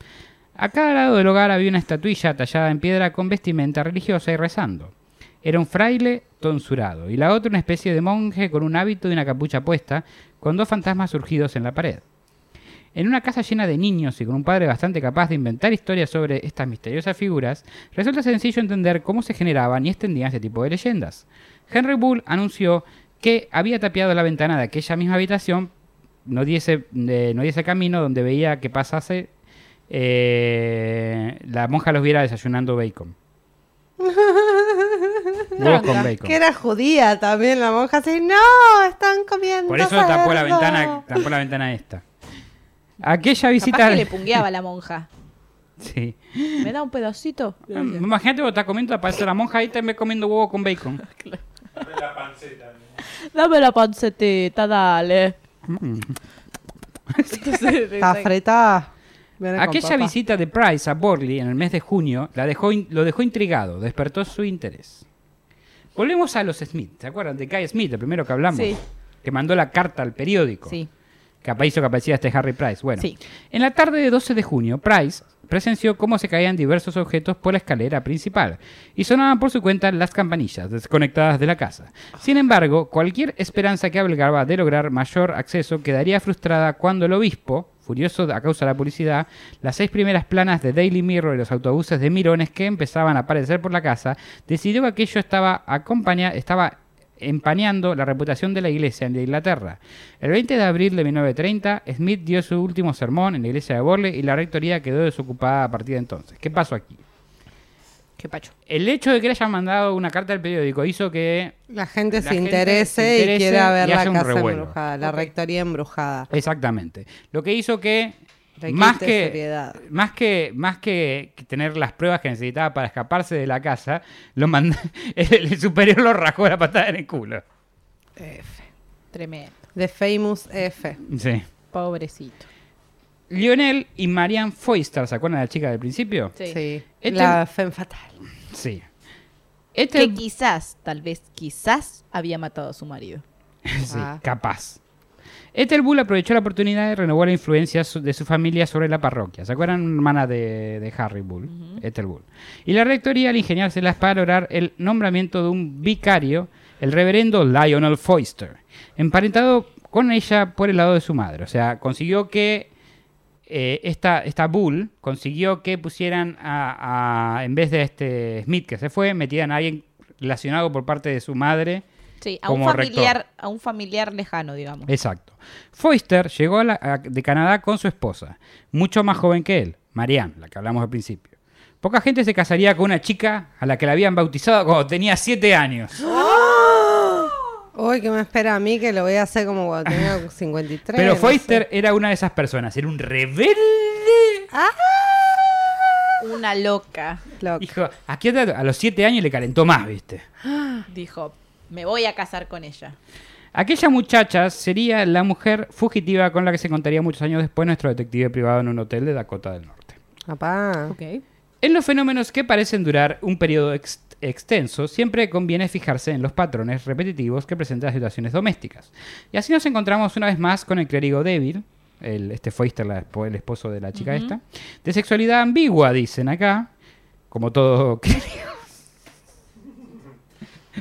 A cada lado del hogar había una estatuilla tallada en piedra con vestimenta religiosa y rezando. Era un fraile tonsurado y la otra una especie de monje con un hábito y una capucha puesta, con dos fantasmas surgidos en la pared. En una casa llena de niños y con un padre bastante capaz de inventar historias sobre estas misteriosas figuras, resulta sencillo entender cómo se generaban y extendían este tipo de leyendas. Henry Bull anunció que había tapiado la ventana de aquella misma habitación, no diese, eh, no diese camino donde veía que pasase, eh, la monja los viera desayunando bacon. Huevos con bacon. Que era judía también la monja. Así, no, están comiendo Por eso tapó la cerdo". ventana, tapó la ventana esta. Aquella visita. Capaz que le pungueaba la monja. Sí. ¿Me da un pedacito? Imagínate vos estás comiendo, aparece la monja ahí también comiendo huevo con bacon. Dame la pancetita, dale. Está fretada. Aquella visita de Price a Borley en el mes de junio la dejó in- lo dejó intrigado, despertó su interés. Volvemos a los Smith, ¿se acuerdan de Guy Smith, el primero que hablamos? Sí. Que mandó la carta al periódico. Sí. Que hizo que aparecía este Harry Price. Bueno, Sí. en la tarde de 12 de junio, Price presenció cómo se caían diversos objetos por la escalera principal y sonaban por su cuenta las campanillas desconectadas de la casa. Sin embargo, cualquier esperanza que albergaba de lograr mayor acceso quedaría frustrada cuando el obispo, furioso a causa de la publicidad, las seis primeras planas de Daily Mirror y los autobuses de mirones que empezaban a aparecer por la casa, decidió que aquello estaba, acompaña- estaba empañando la reputación de la iglesia en Inglaterra. El 20 de abril de 1930, Smith dio su último sermón en la iglesia de Borley y la rectoría quedó desocupada a partir de entonces. ¿Qué pasó aquí? Qué pacho. El hecho de que le hayan mandado una carta al periódico hizo que La gente La se gente interese, se interese y quiera ver y la casa embrujada, la rectoría embrujada. Exactamente. Lo que hizo que más que, seriedad. más que más que tener las pruebas que necesitaba para escaparse de la casa, lo mand- el, superior lo rajó la patada en el culo. Tremendo. The Famous F. Sí. Pobrecito. Lionel y Marianne Foister, ¿se acuerdan de la chica del principio? Sí. Sí. Este- La Femme Fatal. Sí. Este Que quizás, tal vez, quizás había matado a su marido. sí, Ah. capaz. Ethelbull aprovechó la oportunidad y renovó la influencia de su familia sobre la parroquia. ¿Se acuerdan? Hermana de, de Harry Bull, Ethelbull. Y la rectoría al ingeniárselas para lograr el nombramiento de un vicario, el reverendo Lionel Foister, emparentado con ella por el lado de su madre. O sea, consiguió que eh, esta, esta Bull consiguió que pusieran a, a- en vez de este Smith que se fue, metieran a alguien relacionado por parte de su madre. Sí, a un familiar, rector. a un familiar lejano, digamos. Exacto. Foister llegó a la- a- de Canadá con su esposa, mucho más joven que él, Marianne, la que hablamos al principio. Poca gente se casaría con una chica a la que la habían bautizado cuando tenía 7 años. Uy, ¿qué me espera a mí? Que lo voy a hacer como cuando tenga 53. Pero no Foister sé. era una de esas personas, era un rebelde. Una loca. Loco. Dijo, aquí a los 7 años le calentó más, ¿viste? Dijo, me voy a casar con ella. Aquella muchacha sería la mujer fugitiva con la que se contaría muchos años después nuestro detective privado en un hotel de Dakota del Norte. Papá. Ok. En los fenómenos que parecen durar un periodo ex- extenso, siempre conviene fijarse en los patrones repetitivos que presentan las situaciones domésticas. Y así nos encontramos una vez más con el clérigo débil, el, este Foister, la espo- el esposo de la chica esta, de sexualidad ambigua, dicen acá, como todo clérigo.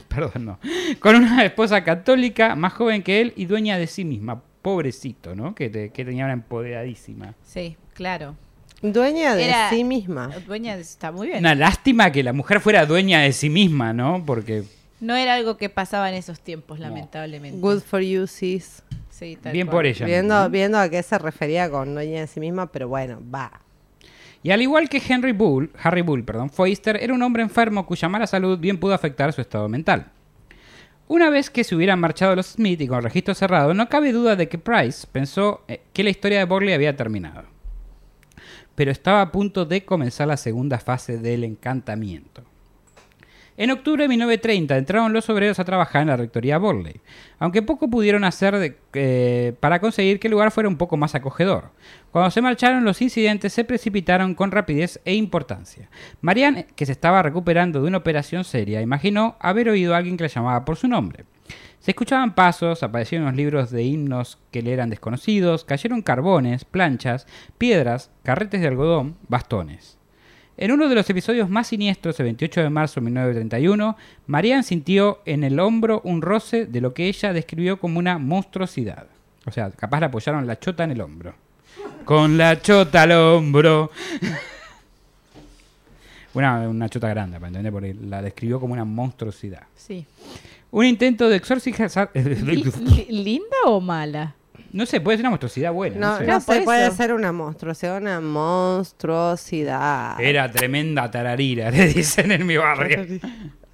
Perdón, no. Con una esposa católica más joven que él y dueña de sí misma. Pobrecito, ¿no? Que, te- que tenía una empoderadísima. Sí, claro. Dueña de Era- sí misma. Dueña de- está muy bien. Una lástima que la mujer fuera dueña de sí misma, ¿no? Porque No era algo que pasaba en esos tiempos, lamentablemente. Good for you, sis. Sí, tal bien cual. por ella. Viendo, viendo a qué se refería con dueña de sí misma, pero bueno, va. Y al igual que Henry Bull, Harry Bull, perdón, Foister era un hombre enfermo cuya mala salud bien pudo afectar su estado mental. Una vez que se hubieran marchado los Smith y con registro cerrado, no cabe duda de que Price pensó eh, que la historia de Borley había terminado. Pero estaba a punto de comenzar la segunda fase del encantamiento. En octubre de 1930 entraron los obreros a trabajar en la rectoría Borley, aunque poco pudieron hacer de- eh, para conseguir que el lugar fuera un poco más acogedor. Cuando se marcharon, los incidentes se precipitaron con rapidez e importancia. Marianne, que se estaba recuperando de una operación seria, imaginó haber oído a alguien que la llamaba por su nombre. Se escuchaban pasos, aparecieron unos libros de himnos que le eran desconocidos, cayeron carbones, planchas, piedras, carretes de algodón, bastones. En uno de los episodios más siniestros, el 28 de marzo de 1931, Marianne sintió en el hombro un roce de lo que ella describió como una monstruosidad. O sea, capaz le apoyaron la chota en el hombro. Con la chota al hombro. Una, una chota grande, para entender, porque la describió como una monstruosidad. Sí. Un intento de exorcizar... Li- li- ¿Linda o mala? No sé, puede ser una monstruosidad buena. No, No, sé. puede eso. ser una monstruosidad, una monstruosidad. Era tremenda tararira, le dicen en mi barrio.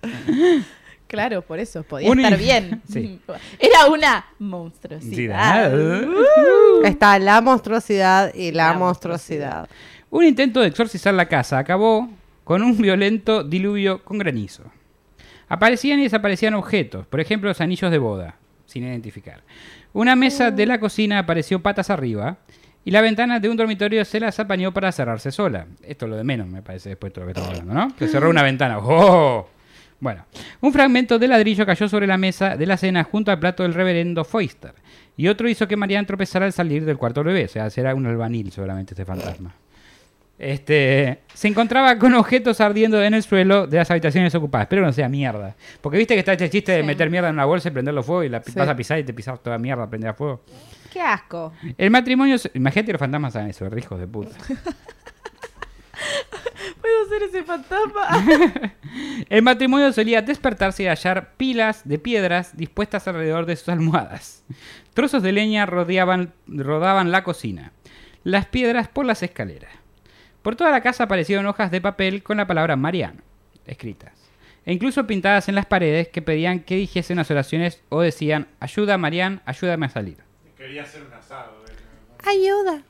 Claro, por eso. Podía Un estar bien. Sí. Era una monstruosidad. Está la monstruosidad y la, La monstruosidad. Un intento de exorcizar la casa acabó con un violento diluvio con granizo. Aparecían y desaparecían objetos, por ejemplo los anillos de boda, sin identificar. Una mesa de la cocina apareció patas arriba y la ventana de un dormitorio se las apañó para cerrarse sola. Esto es lo de menos, me parece, después de todo lo que estamos hablando, ¿no? Que cerró una ventana. ¡Oh! Bueno, un fragmento de ladrillo cayó sobre la mesa de la cena junto al plato del reverendo Foister. Y otro hizo que Marianne tropezara al salir del cuarto bebé. O sea, será un albanil seguramente este fantasma. Este, se encontraba con objetos ardiendo en el suelo de las habitaciones ocupadas. Espero que no sea mierda. Porque viste que está este chiste de Sí. meter mierda en una bolsa y prenderlo fuego y la Sí. vas a pisar y te pisas toda mierda, prender a fuego. Qué asco. El matrimonio... se- Imagínate los fantasmas saben eso, hijos de puta. ¿Puedo ser ese fantasma? El matrimonio solía despertarse y hallar pilas de piedras dispuestas alrededor de sus almohadas. Trozos de leña rodeaban, rodaban la cocina. Las piedras por las escaleras. Por toda la casa aparecieron hojas de papel con la palabra Mariano escritas. E incluso pintadas en las paredes que pedían que dijese unas oraciones o decían, ayuda Marian, ayúdame a salir. Quería hacer un asado. eh. Ayuda.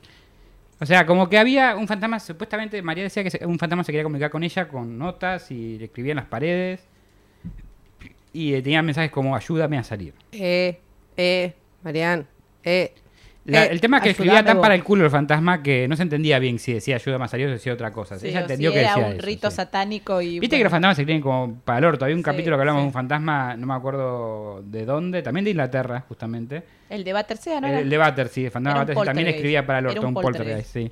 O sea, como que había un fantasma, supuestamente María decía que un fantasma se quería comunicar con ella con notas y le escribía en las paredes. Y tenía mensajes como ayúdame a salir. Eh, eh, Marian, eh. La- Eh, el tema es que escribía tan vos. para el culo el fantasma que no se entendía bien si decía ayuda más a Dios o decía otra cosa. Sí, Ella entendió si que era decía un eso, rito sí. satánico y... Viste que los fantasmas se escriben como para el orto. Había un Sí, capítulo que hablamos de un fantasma, no me acuerdo de dónde, también de Inglaterra, justamente. El de Battersea, ¿no el, el de Battersea, el fantasma Battersea también escribía para el orto, un un poltergeist, poltergeist. sí.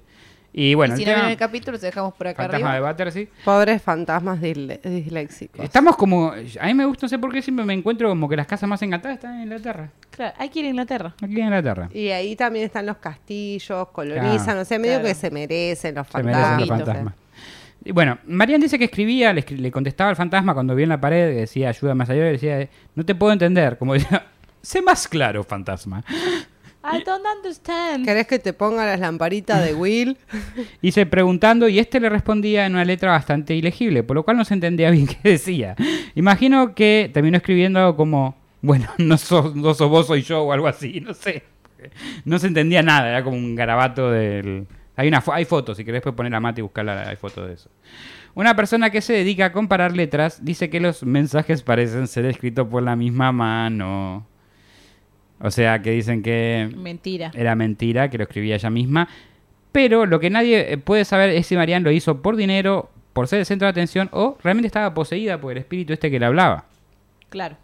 Y bueno, y si el no tema, el capítulo, se dejamos por acá fantasma de arriba. Battersea. Pobres fantasmas disléxicos. Estamos como, a mí me gusta, no sé por qué siempre me encuentro como que las casas más encantadas están en Inglaterra. Claro, hay que ir a Inglaterra. Aquí en Inglaterra. Y ahí también están los castillos, colonizan, Claro. o sea, medio Claro. que se merecen los Se merecen los fantasmas. fantasmas. Y bueno, Marian dice que escribía, le, escri- le contestaba al fantasma cuando vio en la pared, decía ayuda más allá, y decía, no te puedo entender, como decía, sé más claro, fantasma. I don't understand. ¿Querés que te ponga las lamparitas de Will? Hice preguntando y este le respondía en una letra bastante ilegible, por lo cual no se entendía bien qué decía. Imagino que terminó escribiendo algo como, bueno, no sos, no sos vos, soy yo o algo así, no sé. No se entendía nada, era como un garabato del... Hay, una, hay fotos, si querés puedes poner a Mati y buscarla, hay fotos de eso. Una persona que se dedica a comparar letras dice que los mensajes parecen ser escritos por la misma mano. O sea, que dicen que Mentira. era mentira, que lo escribía ella misma. Pero lo que nadie eh, puede saber es si Marianne lo hizo por dinero, por ser el centro de atención o realmente estaba poseída por el espíritu este que le hablaba. Claro.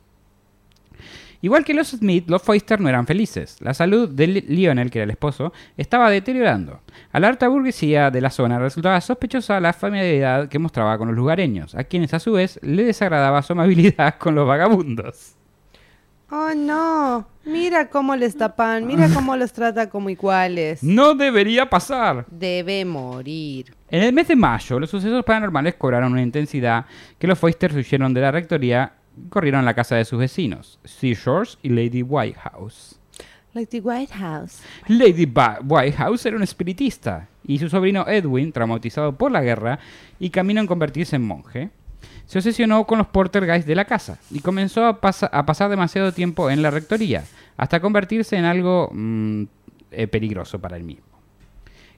Igual que los Smith, los Foister no eran felices. La salud de Li- Lionel, que era el esposo, estaba deteriorando. A la alta burguesía de la zona resultaba sospechosa la familiaridad que mostraba con los lugareños, a quienes a su vez le desagradaba su amabilidad con los vagabundos. Oh, no. Mira cómo les tapan, mira cómo los trata como iguales. No debería pasar. Debe morir. En el mes de mayo, los sucesos paranormales cobraron una intensidad que los Foisters huyeron de la rectoría y corrieron a la casa de sus vecinos, Seashores y Lady Whitehouse. Like the White House. Lady Ba- Whitehouse era un espiritista y su sobrino Edwin, traumatizado por la guerra y camino en convertirse en monje, se obsesionó con los portergeist de la casa y comenzó a, a pasar demasiado tiempo en la rectoría, hasta convertirse en algo mm, eh, peligroso para él mismo.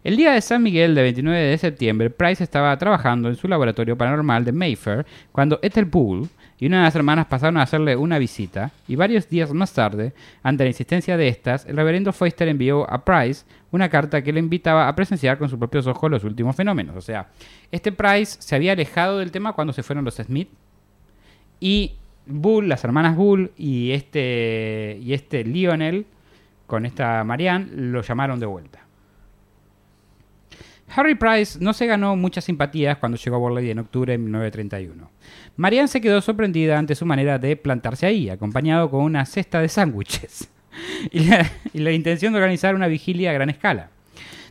El día de San Miguel de 29 de septiembre, Price estaba trabajando en su laboratorio paranormal de Mayfair cuando Ethel Poole y una de las hermanas pasaron a hacerle una visita y varios días más tarde, ante la insistencia de estas, el reverendo Foister envió a Price una carta que le invitaba a presenciar con sus propios ojos los últimos fenómenos. O sea, este Price se había alejado del tema cuando se fueron los Smith y Bull, las hermanas Bull y este, y este Lionel con esta Marianne lo llamaron de vuelta. Harry Price no se ganó muchas simpatías cuando llegó a Borley en octubre de 1931. Marianne se quedó sorprendida ante su manera de plantarse ahí, acompañado con una cesta de sándwiches y la, y la intención de organizar una vigilia a gran escala.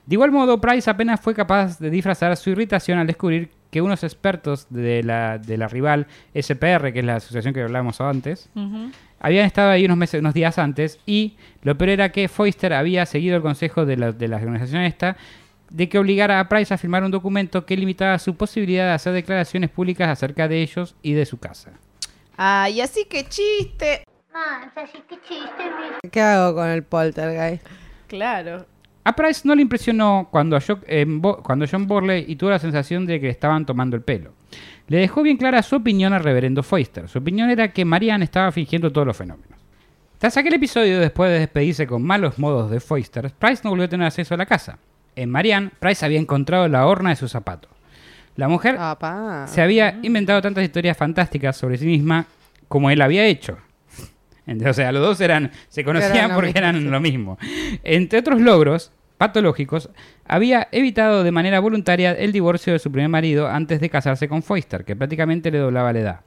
De igual modo, Price apenas fue capaz de disfrazar su irritación al descubrir que unos expertos de la, de la rival SPR, que es la asociación que hablábamos antes, Ujú. habían estado ahí unos meses, unos días antes y lo peor era que Foister había seguido el consejo de la, de la organización esta de que obligara a Price a firmar un documento que limitaba su posibilidad de hacer declaraciones públicas acerca de ellos y de su casa. Ay, así que chiste. ¿Qué hago con el poltergeist? Claro. A Price no le impresionó cuando, a eh, Bo- cuando John Borley y tuvo la sensación de que le estaban tomando el pelo. Le dejó bien clara su opinión al reverendo Foister. Su opinión era que Marianne estaba fingiendo todos los fenómenos. Tras aquel episodio, después de despedirse con malos modos de Foister, Price no volvió a tener acceso a la casa. En Marianne, Price había encontrado la horna de su zapato. La mujer Papá. se había inventado tantas historias fantásticas sobre sí misma como él había hecho. O sea, los dos eran, se conocían Eran porque eran sí. lo mismo. Entre otros logros patológicos, había evitado de manera voluntaria el divorcio de su primer marido antes de casarse con Foister, que prácticamente le doblaba la edad.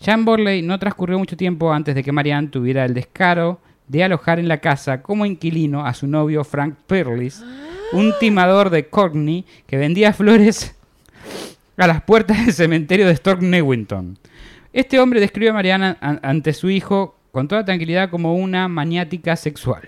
Jean Borley no transcurrió mucho tiempo antes de que Marianne tuviera el descaro de alojar en la casa como inquilino a su novio Frank Perlis, un timador de Courtney que vendía flores a las puertas del cementerio de Stork Newington. Este hombre describe a Mariana an- ante su hijo con toda tranquilidad como una maniática sexual.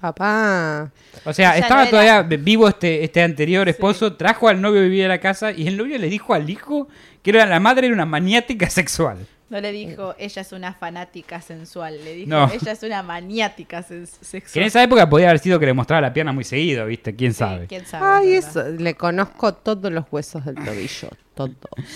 Papá. O sea, estaba no todavía vivo este, este anterior esposo, trajo al novio a vivir a la casa y el novio le dijo al hijo que era la madre era una maniática sexual. No le dijo, ella es una fanática sensual. Le dijo, No. ella es una maniática sen- Que en sexual. esa época podía haber sido que le mostraba la pierna muy seguido, ¿viste? ¿Quién Sí, sabe? ¿Quién sabe? Ay, eso, le conozco todos los huesos del tobillo, todos.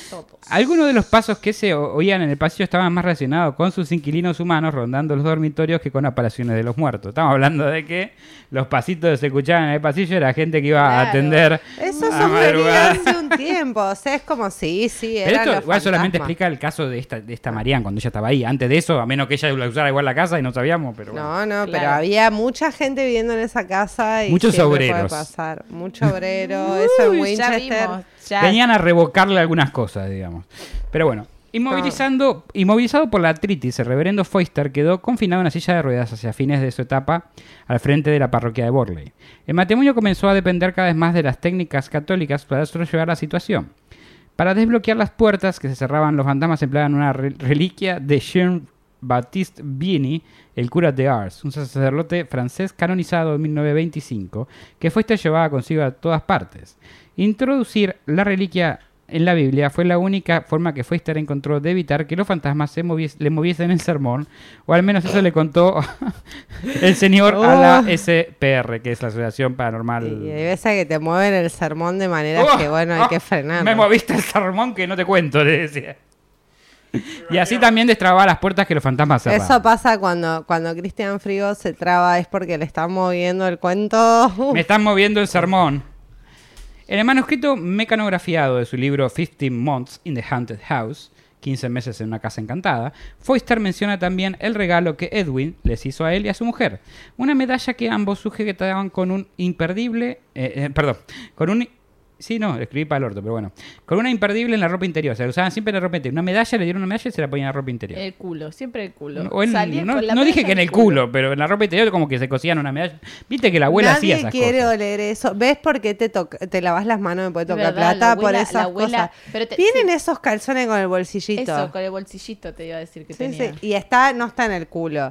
Todos. Algunos de los pasos que se oían en el pasillo estaban más relacionados con sus inquilinos humanos rondando los dormitorios que con apariciones de los muertos. Estamos hablando de que los pasitos que se escuchaban en el pasillo era gente que iba a atender Eso madrugada. hace un tiempo, o sea, es como sí, sí, Pero esto igual solamente explica el caso de esta, de esta Marianne cuando ella estaba ahí. Antes de eso, a menos que ella la usara igual la casa y no sabíamos, pero bueno. No, no, pero había mucha gente viviendo en esa casa y Muchos siempre puede obreros. pasar. Mucho obrero, eso en Winchester. vimos. Ya. Venían a revocarle algunas cosas, digamos. Pero bueno, inmovilizando, inmovilizado por la artritis, el reverendo Foister quedó confinado en una silla de ruedas hacia fines de su etapa al frente de la parroquia de Borley. El matrimonio comenzó a depender cada vez más de las técnicas católicas para sobrellevar la situación. Para desbloquear las puertas que se cerraban, los fantasmas empleaban una re- reliquia de Jean-Baptiste Vianney, el cura de Ars, un sacerdote francés canonizado en 1925, que Foister llevaba consigo a todas partes. Introducir la reliquia en la Biblia fue la única forma que Foister encontró de evitar que los fantasmas se movies- le moviesen el sermón, o al menos eso le contó el señor a la Oh. SPR, que es la Asociación Paranormal. Y hay veces que te mueven el sermón de maneras Oh, que, bueno, hay oh, que frenar. Me moviste el sermón que no te cuento, le decía. Y así también destrababa las puertas que los fantasmas cerraban. Eso pasa cuando, cuando Cristian Frigo se traba, es porque le están moviendo el cuento. Me están moviendo el sermón. En el manuscrito mecanografiado de su libro 15 Months in the Haunted House, 15 meses en una casa encantada, Foister menciona también el regalo que Edwin les hizo a él y a su mujer. Una medalla que ambos sujetaban con un imperdible... eh, eh, perdón, con un... Sí, no, escribí para el orto, pero bueno. Con una imperdible en la ropa interior. O sea, usaban siempre en la ropa interior. Una medalla, le dieron una medalla y se la ponían en la ropa interior. El culo, siempre el culo. O en- Salía no con la no dije que en el culo, pero en la ropa interior como que se cosían una medalla. Viste que la abuela hacía Nadie esas quiere cosas. oler eso. ¿Ves por qué te, toca- te lavas las manos después de Es tocar verdad, plata? por esas la abuela- cosas. pero te- Tienen sí. esos calzones con el bolsillito. Eso, con el bolsillito te iba a decir que Sí, tenía. sí, Y está, no está en el culo.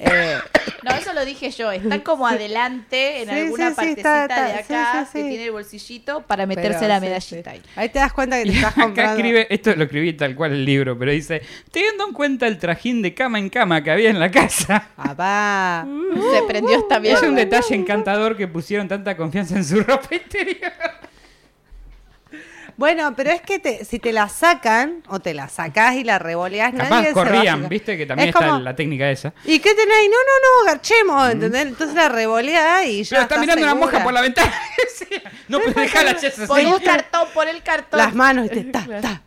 Eh, No, eso lo dije yo. Está como adelante en Sí, alguna sí, partecita está- de acá que tiene el bolsillito para pero meterse la medallita ahí. Ahí te das cuenta que te estás Acá comprando. escribe, esto lo escribí tal cual el libro, pero dice, teniendo en cuenta el trajín de cama en cama que había en la casa, Papá. Se prendió esta es mierda. un detalle encantador que pusieron tanta confianza en su ropa interior. Bueno, pero es que te- si te la sacan o te la sacás y la revoleás, nadie Capaz se va a corrían, viste que también Es está como, la técnica esa. ¿Y qué tenés? No, no, no, garchemos, ¿entendés? Entonces la revoleás y ya Pero está mirando una moja por la ventana. no, pero deja la chesa Pon así. un cartón, pon el cartón. Las manos y te ta, ta.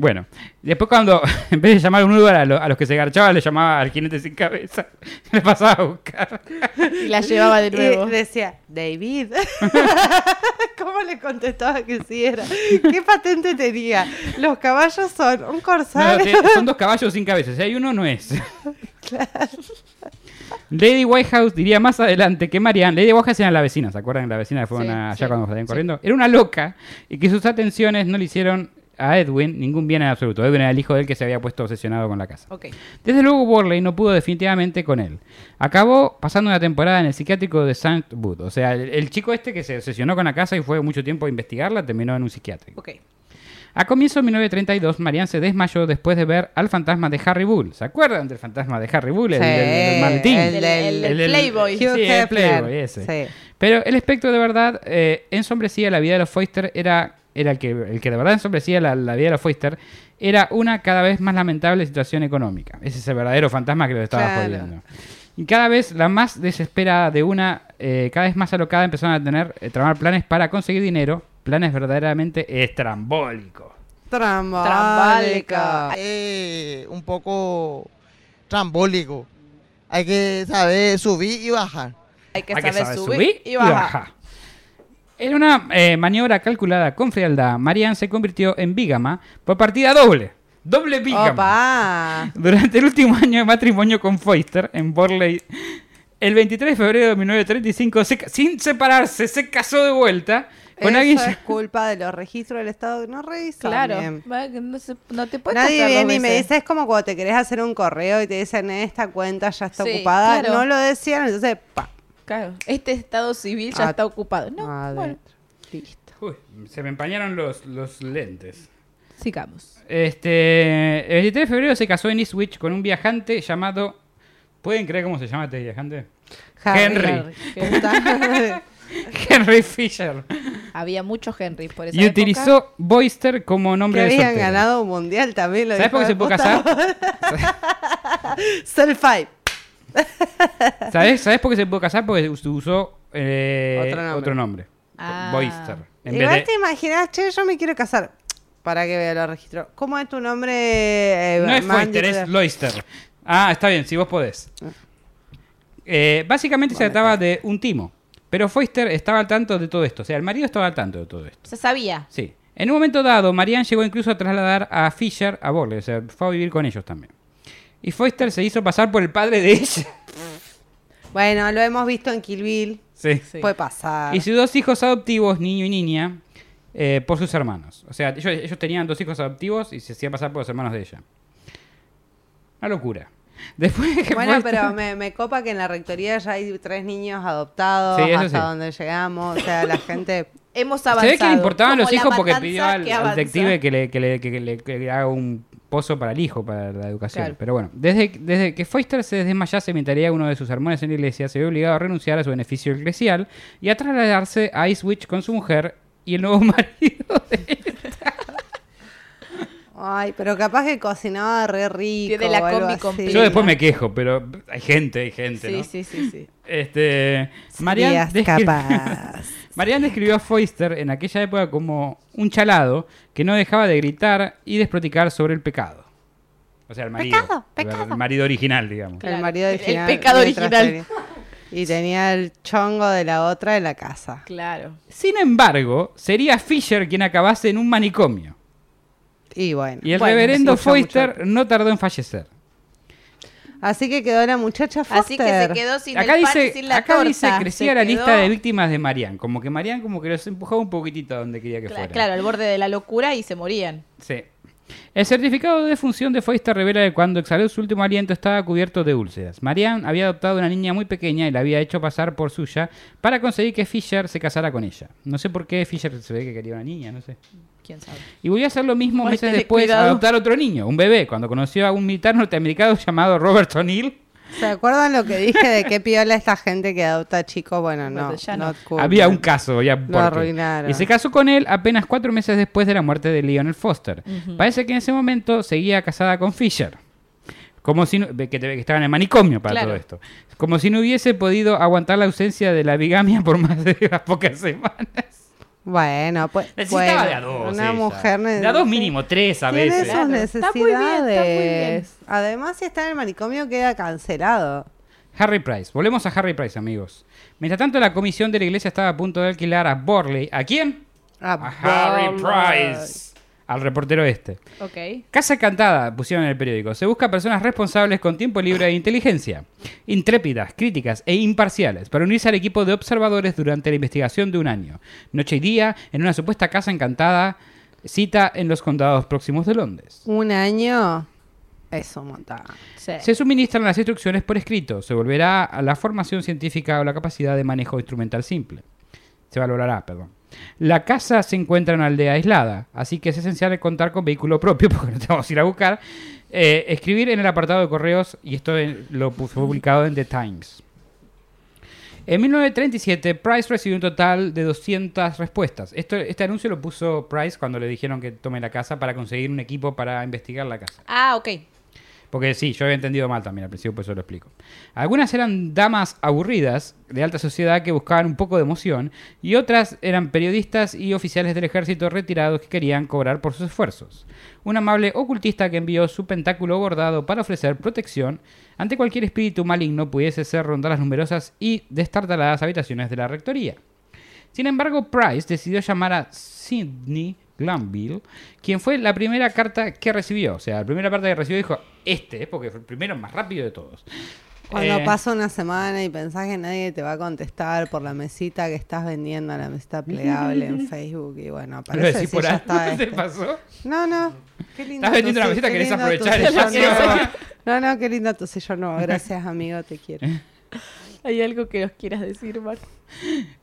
Bueno, después cuando, en vez de llamar un Uber a, lo- a los que se garchaban, le llamaba al jinete sin cabeza. Le pasaba a buscar. Y la llevaba de nuevo. Y decía, David. ¿Cómo le contestaba que sí era? ¿Qué patente tenía? Los caballos son un No, corsario. te- son dos caballos sin cabeza. Si hay uno, no es. Lady Whitehouse diría más adelante que Marianne, Lady Whitehouse era la vecina, ¿se acuerdan? La vecina que fueron Sí, allá sí, cuando salían sí. corriendo. Era una loca y que sus atenciones no le hicieron a Edwin ningún bien en absoluto. Edwin era el hijo de él que se había puesto obsesionado con la casa. Desde luego Borley no pudo definitivamente con él. Acabó pasando una temporada en el psiquiátrico de St. Wood. O sea, el, el chico este que se obsesionó con la casa y fue mucho tiempo a investigarla, terminó en un psiquiátrico. A comienzos de 1932, Marianne se desmayó después de ver al fantasma de Harry Bull. ¿Se acuerdan del fantasma de Harry Bull? El, Sí, del- del maletín. el del- El del- Playboy. Sí, el. Playboy, ese. Sí. Pero el espectro de verdad eh, ensombrecía la vida de los Foister, era, era el, que, el que de verdad ensombrecía la, la vida de los Foister, era una cada vez más lamentable situación económica. Ese es el verdadero fantasma que los estaba Claro. jodiendo. Y cada vez la más desesperada de una, eh, cada vez más alocada, empezaron a tener, eh, tramar planes para conseguir dinero, planes verdaderamente estrambólicos. Trambólico. eh, un poco trambólico. Hay que saber subir y bajar. Hay que Hay que saber saber subir, y bajar. En una eh, maniobra calculada con frialdad, Marianne se convirtió en bígama por partida doble. Doble bígama. Opa. Durante el último año de matrimonio con Foister en Borley, el 23 de febrero de 1935, se ca- sin separarse, se casó de vuelta con Eso alguien. es culpa de los registros del Estado que no revisan Claro. bien. No, se- no te puedes Nadie viene y me dice, es como cuando te querés hacer un correo y te dicen, esta cuenta ya está Sí, ocupada. claro. No lo decían, entonces, pa. Claro. Este estado civil ya Ah, está ocupado. No, adentro. bueno. Listo. Uy, se me empañaron los, los lentes. Sigamos. Este, el 23 de febrero se casó en Ipswich con un viajante llamado... ¿Pueden creer cómo se llama este viajante? Henry. Henry Fisher. Había muchos Henry por esa Y época. utilizó Boyster como que nombre de habían ganado un mundial también. Lo ¿Sabes por qué se puta. casar? Self five. ¿Sabes? ¿Sabes por qué se puede casar? Porque us- usó eh, Otro nombre. otro nombre. Ah. Boyster. En Igual vez te imaginas, che, yo me quiero casar. Para que vea los registros. ¿Cómo es tu nombre? eh, No es Mandy? Foyster, es Loister. Ah, está bien, si vos podés. Eh, básicamente se trataba de un timo. Pero Foyster estaba al tanto de todo esto. O sea, el marido estaba al tanto de todo esto. Se sabía. Sí. En un momento dado, Marianne llegó incluso a trasladar a Fisher a Borley. O sea, fue a vivir con ellos también. Y Foyster se hizo pasar por el padre de ella. Bueno, lo hemos visto en Kill Bill. Sí. Sí. Puede pasar. Y sus dos hijos adoptivos, niño y niña, eh, por sus hermanos. O sea, ellos, ellos tenían dos hijos adoptivos y se hacían pasar por los hermanos de ella. Una locura. Después de que Bueno, pero me, me copa que en la rectoría ya hay tres niños adoptados Sí, eso hasta sí. donde llegamos. O sea, la gente. Hemos Se avanzado. ve que le importaban Como los hijos porque pidió al, al detective que le, que, le, que le- que le haga un pozo para el hijo, para la educación. Claro. Pero bueno, desde, desde que Foyster se desmayase mientras uno de sus sermones en la iglesia, se vio obligado a renunciar a su beneficio eclesial y a trasladarse a Ipswich con su mujer y el nuevo marido de él. Ay, pero capaz que cocinaba re rico. Tiene la o algo combi así. completa. Yo después me quejo, pero hay gente, hay gente, Sí, ¿no? sí, sí, sí. Este, descri- capaz. Marianne describió a Foyster en aquella época como un chalado que no dejaba de gritar y desproticar sobre el pecado. O sea, el marido. Pecado, el- pecado. El marido original, digamos. Claro, el marido el- el original. pecado original. Y tenía el chongo de la otra en la casa. Claro. Sin embargo, sería Fisher quien acabase en un manicomio. Y bueno. Y el bueno, reverendo mucho. no tardó en fallecer. Así que quedó la muchacha Foster. Así que se quedó sin Acá el pan y dice, sin la acá torta. dice crecía Se la quedó- lista de víctimas de Marianne. Como que Marianne como que los empujaba un poquitito a donde quería que Cla- fuera. Claro, al borde de la locura y se morían. Sí. El certificado de defunción de Foyster revela que cuando exhaló su último aliento estaba cubierto de úlceras. Marianne había adoptado una niña muy pequeña y la había hecho pasar por suya para conseguir que Fisher se casara con ella. No sé por qué Fisher se ve que quería una niña, no sé. ¿Quién sabe? Y volvió a hacer lo mismo Ay, meses después a adoptar otro niño, un bebé, cuando conoció a un militar norteamericano llamado Robert O'Neill. ¿Se acuerdan lo que dije de qué piola esta gente que adopta chicos? Bueno, no. No. cool. Había un caso, ya Lo porque- arruinaron. Y se casó con él apenas cuatro meses después de la muerte de Lionel Foster. Parece que en ese momento seguía casada con Fisher. Como si no- que, que estaba en el manicomio para Claro. todo esto. Como si no hubiese podido aguantar la ausencia de la bigamia por más de unas pocas semanas. Bueno, pues. Necesitaba bueno, de a dos. Una ella. mujer. De a dos mínimo, tres a Tiene veces. sus Claro. necesidades. Está muy bien, está muy bien. Además, si está en el manicomio, queda cancelado. Harry Price. Volvemos a Harry Price, amigos. Mientras tanto, la comisión de la iglesia estaba a punto de alquilar a Borley. ¿A quién? A A Harry. Price. Al reportero este. Ok. Casa Encantada, pusieron en el periódico. Se busca personas responsables con tiempo libre e inteligencia, intrépidas, críticas e imparciales, para unirse al equipo de observadores durante la investigación de un año, noche y día, en una supuesta casa encantada, cita en los condados próximos de Londres. Un año es un montón. Sí. Se suministran las instrucciones por escrito, se volverá a la formación científica o la capacidad de manejo instrumental simple. Se valorará, perdón. La casa se encuentra en una aldea aislada, así que es esencial contar con vehículo propio, porque no te vamos a ir a buscar. Eh, escribir en el apartado de correos, y esto lo fue publicado en The Times. En 1937, Price recibió un total de 200 respuestas. Esto, este anuncio lo puso Price cuando le dijeron que tome la casa para conseguir un equipo para investigar la casa. Ah, ok. Porque sí, yo había entendido mal también al principio, por eso lo explico. Algunas eran damas aburridas, de alta sociedad, que buscaban un poco de emoción, y otras eran periodistas y oficiales del ejército retirados que querían cobrar por sus esfuerzos. Un amable ocultista que envió su pentáculo bordado para ofrecer protección ante cualquier espíritu maligno pudiese ser rondar las numerosas y destartaladas habitaciones de la rectoría. Sin embargo, Price decidió llamar a Sidney Glanville, quien fue la primera carta que recibió. O sea, la primera carta que recibió dijo, este, porque fue el primero más rápido de todos. Cuando Eh, pasa una semana y pensás que nadie te va a contestar por la mesita que estás vendiendo, la mesita plegable en Facebook, y bueno, ¿Lo aparece por ya está ¿Qué te este. pasó? No, no. Qué lindo. Estás vendiendo tu una mesita, querés aprovechar el espacio. No, no, qué lindo tu sello nuevo. Gracias, amigo, te quiero. ¿Hay algo que nos quieras decir, Mar?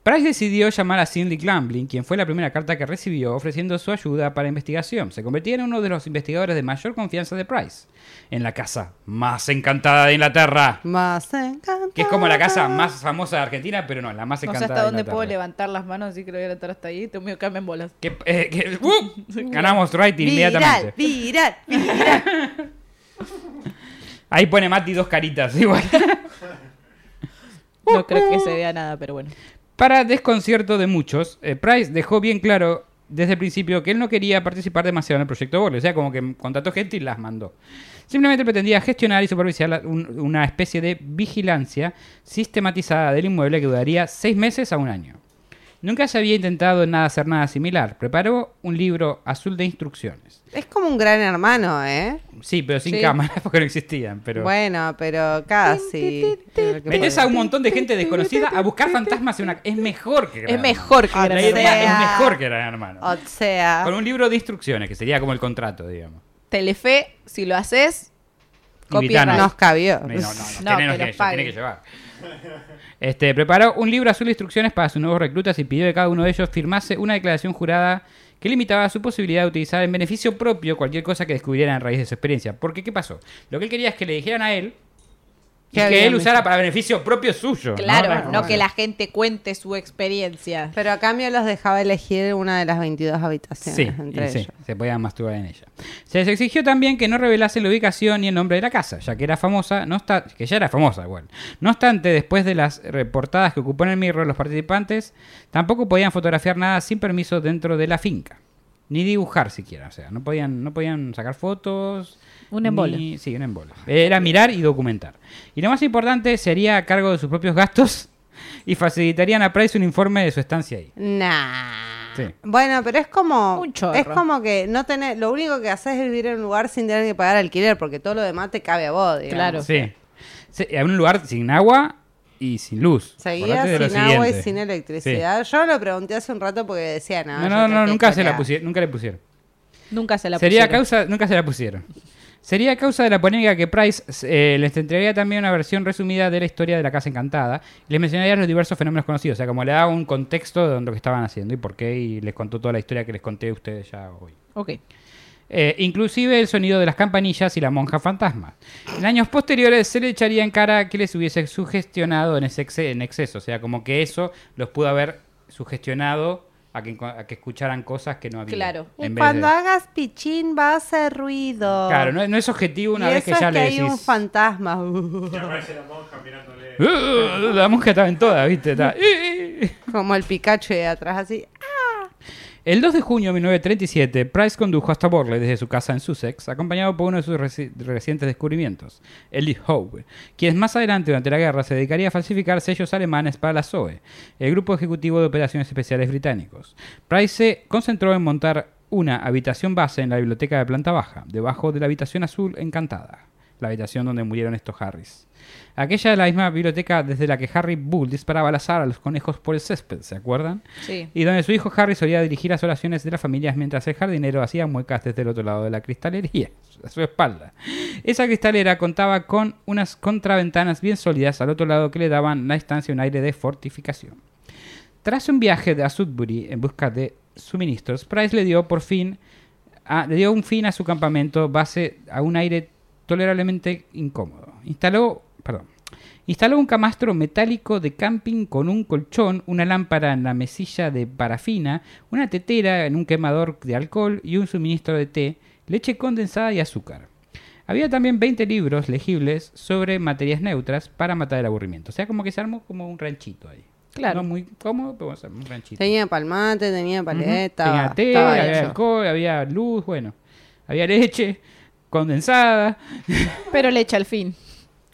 Price decidió llamar a Cindy Glamblin, quien fue la primera carta que recibió ofreciendo su ayuda para investigación. Se convertía en uno de los investigadores de mayor confianza de Price. En la casa más encantada de Inglaterra. Más encantada. Que es como la casa más famosa de Argentina, pero no, la más No sé encantada hasta de dónde Inglaterra. puedo levantar las manos, así que lo voy a levantar hasta ahí. Tengo miedo que me en bolas. Que, eh, que- ¡uh! ganamos rating inmediatamente. Viral, viral, viral. Ahí pone Mati dos caritas, igual. No creo que se vea nada, pero bueno. Para desconcierto de muchos, eh, Price dejó bien claro desde el principio que él no quería participar demasiado en el proyecto Borle, o sea, como que contrató gente y las mandó. Simplemente pretendía gestionar y supervisar una especie de vigilancia sistematizada del inmueble que duraría seis meses a un año. Nunca se había intentado en nada hacer nada similar. Preparó un libro azul de instrucciones. Es como un gran hermano, ¿eh? Sí, pero sin Sí. cámaras porque no existían. Pero... Bueno, pero casi. Metes a un montón de gente desconocida a buscar fantasmas en una... Es mejor que Gran Es mejor que Ah. La Gran idea Hermano. es mejor que Gran Hermano. O sea, Con un libro de instrucciones, que sería como el contrato, digamos. Telefe, si lo haces, Invitanos. copyright. nos cabió. No, no, no, No, tiene, que no, pague. que llevar. Este, preparó un libro azul de instrucciones para sus nuevos reclutas y pidió que cada uno de ellos firmase una declaración jurada que limitaba su posibilidad de utilizar en beneficio propio cualquier cosa que descubrieran a raíz de su experiencia. Porque, ¿qué pasó? Lo que él quería es que le dijeran a él y ¿Qué que él usara para beneficio propio suyo. Claro, no, no, que la gente cuente su experiencia. Pero a cambio los dejaba elegir una de las 22 habitaciones Sí, entre y sí, ellos. se podía masturbar en ella. Se les exigió también que no revelasen la ubicación ni el nombre de la casa, ya que era famosa, no está, que ya era famosa igual. No obstante, después de las reportadas que ocupó en el Mirror, los participantes tampoco podían fotografiar nada sin permiso dentro de la finca. Ni dibujar siquiera, o sea, no podían, no podían sacar fotos. Un embole. ni- Sí, un embole. Era mirar y documentar. Y lo más importante, se haría a cargo de sus propios gastos y facilitarían a Price un informe de su estancia ahí. Nah. Sí. Bueno, pero es como Un es como que no tenés, lo único que haces es vivir en un lugar sin tener que pagar alquiler porque todo lo demás te cabe a vos, digamos. Claro. Sí. Sí, En un lugar sin agua y sin luz. Seguía sin agua y sin electricidad. Yo lo pregunté hace un rato porque decía Sí. nada. No, no, no, nunca se la pusieron, nunca le pusieron. Nunca se la Sería pusieron. causa, nunca se la pusieron. Sería causa de la polémica que Price eh, les entregaría también una versión resumida de la historia de la Casa Encantada y les mencionaría los diversos fenómenos conocidos, o sea, como le daba un contexto de lo que estaban haciendo y por qué, y les contó toda la historia que les conté a ustedes ya hoy. Ok. Eh, inclusive el sonido de las campanillas y la monja fantasma. En años posteriores se le echaría en cara que les hubiese sugestionado en, ese en exceso, o sea, como que eso los pudo haber sugestionado a que, a que escucharan cosas que no había. Claro. Y en cuando de- hagas pichín va a hacer ruido. Claro, no, no es objetivo una y vez eso que ya es que le hay decís... un fantasma. Y aparece la monja mirándole. La monja estaba en todas, ¿viste? Estaba. Como el Pikachu de atrás así. El 2 de junio de 1937, Price condujo hasta Borley desde su casa en Sussex, acompañado por uno de sus reci- recientes descubrimientos, Elie Howe, quien más adelante durante la guerra se dedicaría a falsificar sellos alemanes para la SOE, el Grupo Ejecutivo de Operaciones Especiales Británicos. Price se concentró en montar una habitación base en la biblioteca de planta baja, debajo de la habitación azul encantada, la habitación donde murieron estos Harrys. Aquella es la misma biblioteca desde la que Harry Bull disparaba al azar a los conejos por el césped, ¿se acuerdan? Sí. y donde su hijo Harry solía dirigir las oraciones de las familias mientras el jardinero hacía muecas desde el otro lado de la cristalería, a su espalda. Esa cristalera contaba con unas contraventanas bien sólidas al otro lado que le daban a la estancia un aire de fortificación. Tras un viaje a Sudbury en busca de suministros, Price le dio por fin a- le dio un fin a su campamento base a un aire tolerablemente incómodo. Instaló, perdón, instaló un camastro metálico de camping con un colchón, una lámpara en la mesilla de parafina, una tetera en un quemador de alcohol y un suministro de té, leche condensada y azúcar. Había también 20 libros legibles sobre materias neutras para matar el aburrimiento. O sea, como que se armó como un ranchito ahí. Claro. No muy cómodo, pero un ranchito. Tenía palmate, tenía paleta. Tenía té, había hecho. alcohol, había luz, bueno. Había leche condensada. Pero le echa al fin.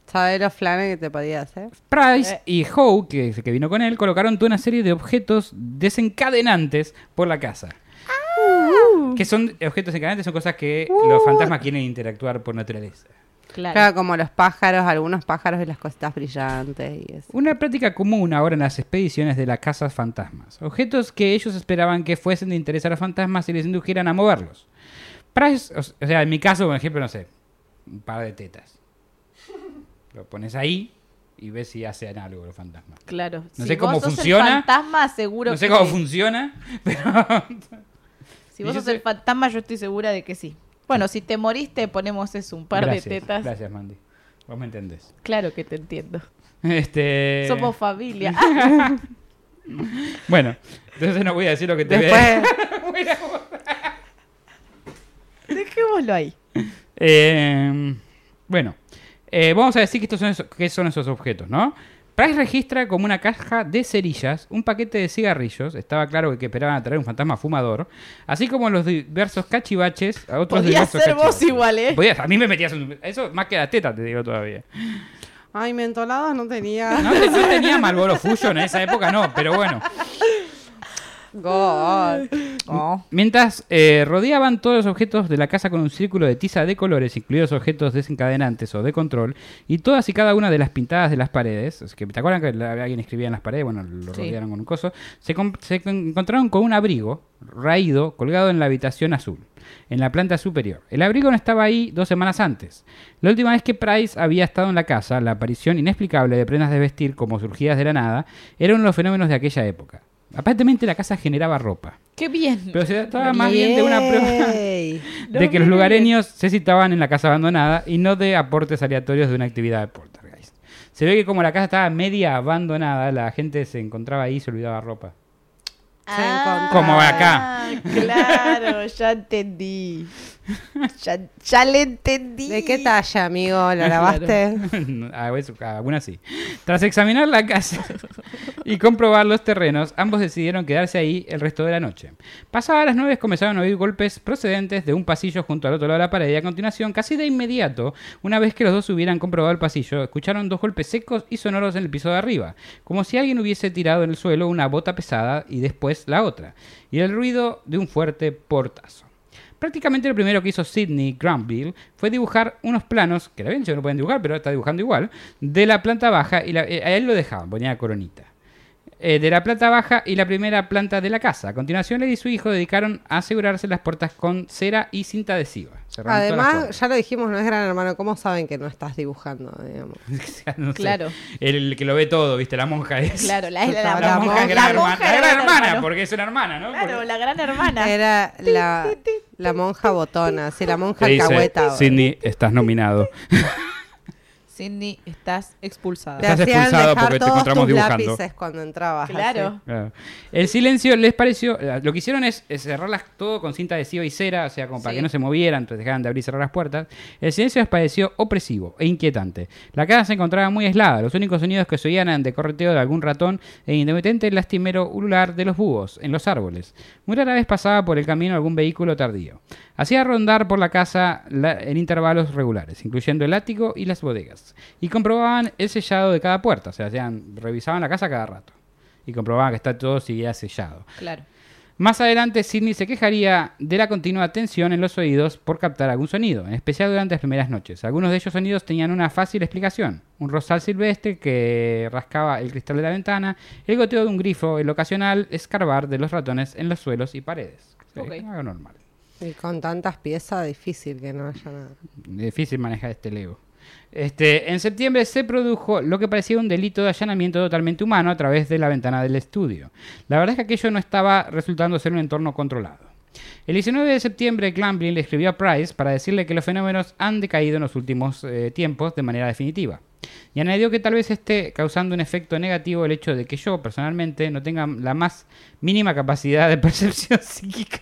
¿Sabes los flanes que te podía hacer? Price Eh. y Howe, que, que vino con él, colocaron toda una serie de objetos desencadenantes por la casa. Ah. Que son objetos desencadenantes, son cosas que los fantasmas quieren interactuar por naturaleza. Claro. Claro, como los pájaros, algunos pájaros y las cositas brillantes y eso. Una práctica común ahora en las expediciones de las casas fantasmas. Objetos que ellos esperaban que fuesen de interés a los fantasmas y les indujeran a moverlos. Price, o sea, en mi caso, por ejemplo, no sé, un par de tetas. Lo pones ahí y ves si hacen algo los fantasmas. Claro. No si sé cómo vos sos funciona. El fantasma, seguro No sé que cómo sí. funciona, pero Si vos sos sé- el fantasma, yo estoy segura de que sí. Bueno, si te moriste, ponemos eso, un par gracias, de tetas. Gracias, Mandy. Vos me entendés. Claro que te entiendo. Este Somos familia. Bueno, entonces no voy a decir lo que te Después, Dejémoslo ahí. Eh, bueno, eh, vamos a decir que estos son esos, qué son esos objetos, ¿no? Price registra como una caja de cerillas, un paquete de cigarrillos, estaba claro que esperaban a traer un fantasma fumador, así como los diversos cachivaches, a otros Podías diversos ser vos cachivaches. igual, ¿eh? Podías, a mí me metías en- Eso más que la teta, te digo todavía. ay, mentoladas no tenía. No, no tenía Marlboro Fusion en esa época, no, pero bueno. God. Oh. Mientras eh, rodeaban todos los objetos de la casa con un círculo de tiza de colores, incluidos objetos desencadenantes o de control, y todas y cada una de las pintadas de las paredes, es que, ¿te acuerdan que la- alguien escribía en las paredes? Bueno, lo Sí. rodearon con un coso. Se, encontraron con un abrigo raído colgado en la habitación azul, en la planta superior. El abrigo no estaba ahí dos semanas antes. La última vez que Price había estado en la casa, la aparición inexplicable de prendas de vestir como surgidas de la nada, era uno de los fenómenos de aquella época. Aparentemente la casa generaba ropa. Qué bien. Pero se trataba más bien de una prueba de que los lugareños se citaban en la casa abandonada y no de aportes aleatorios de una actividad de poltergeist. Se ve que como la casa estaba media abandonada, la gente se encontraba ahí y se olvidaba ropa. Se encontró. Como acá. Ah, Claro, ya entendí. Ya, ya le entendí. ¿De qué talla, amigo? ¿La lavaste? A veces, algunas sí. Tras examinar la casa y comprobar los terrenos, ambos decidieron quedarse ahí el resto de la noche. Pasadas las nueve comenzaron a oír golpes procedentes de un pasillo junto al otro lado de la pared y a continuación, casi de inmediato, una vez que los dos hubieran comprobado el pasillo, escucharon dos golpes secos y sonoros en el piso de arriba, como si alguien hubiese tirado en el suelo una bota pesada y después la otra, y el ruido de un fuerte portazo. Prácticamente lo primero que hizo Sidney Granville fue dibujar unos planos, que la ven, no pueden dibujar, pero está dibujando igual, de la planta baja y la- eh, a él lo dejaban, ponía coronita. Eh, de la planta baja y la primera planta de la casa. A continuación, él y su hijo dedicaron a asegurarse las puertas con cera y cinta adhesiva. Además, ya lo dijimos, no es gran hermano. ¿Cómo saben que no estás dibujando? Digamos? puertas. No sé. Claro. El que lo ve todo, ¿viste? La monja es. Claro, la, la, La, la, monja es la gran hermana. monja La era gran hermana, hermano. porque es una hermana, ¿no? Claro, Porque- la gran hermana. Era la, la monja botona, sí, la monja alcahueta. Sidney, estás nominado. Cindy, estás expulsada. Te Estás dejar porque te encontramos tus dibujando. lápices cuando entrabas. Claro. Claro. El silencio les pareció. eh, Lo que hicieron es, es cerrarlas todo con cinta adhesiva y cera, o sea, como para Sí. que no se movieran, entonces dejaban de abrir y cerrar las puertas. El silencio les pareció opresivo e inquietante. La casa se encontraba muy aislada. Los únicos sonidos que se oían eran de correteo de algún ratón e intermitente el lastimero ulular de los búhos en los árboles. Muy rara vez pasaba por el camino algún vehículo tardío. Hacía rondar por la casa la- en intervalos regulares, incluyendo el ático y las bodegas. Y comprobaban el sellado de cada puerta, o sea, hacían- revisaban la casa cada rato. Y comprobaban que está todo seguía sellado. Claro. Más adelante, Sidney se quejaría de la continua tensión en los oídos por captar algún sonido, en especial durante las primeras noches. Algunos de ellos sonidos tenían una fácil explicación. Un rosal silvestre que rascaba el cristal de la ventana, el goteo de un grifo, el ocasional escarbar de los ratones en los suelos y paredes. Sí, Ok. Algo normal. Y con tantas piezas, difícil que no haya nada. Difícil manejar este Lego. Este, en septiembre se produjo lo que parecía un delito de allanamiento totalmente humano a través de la ventana del estudio. La verdad es que aquello no estaba resultando ser un entorno controlado. El 19 de septiembre, Glamblin le escribió a Price para decirle que los fenómenos han decaído en los últimos eh, tiempos de manera definitiva. Y añadió que tal vez esté causando un efecto negativo el hecho de que yo, personalmente, no tenga la más mínima capacidad de percepción psíquica.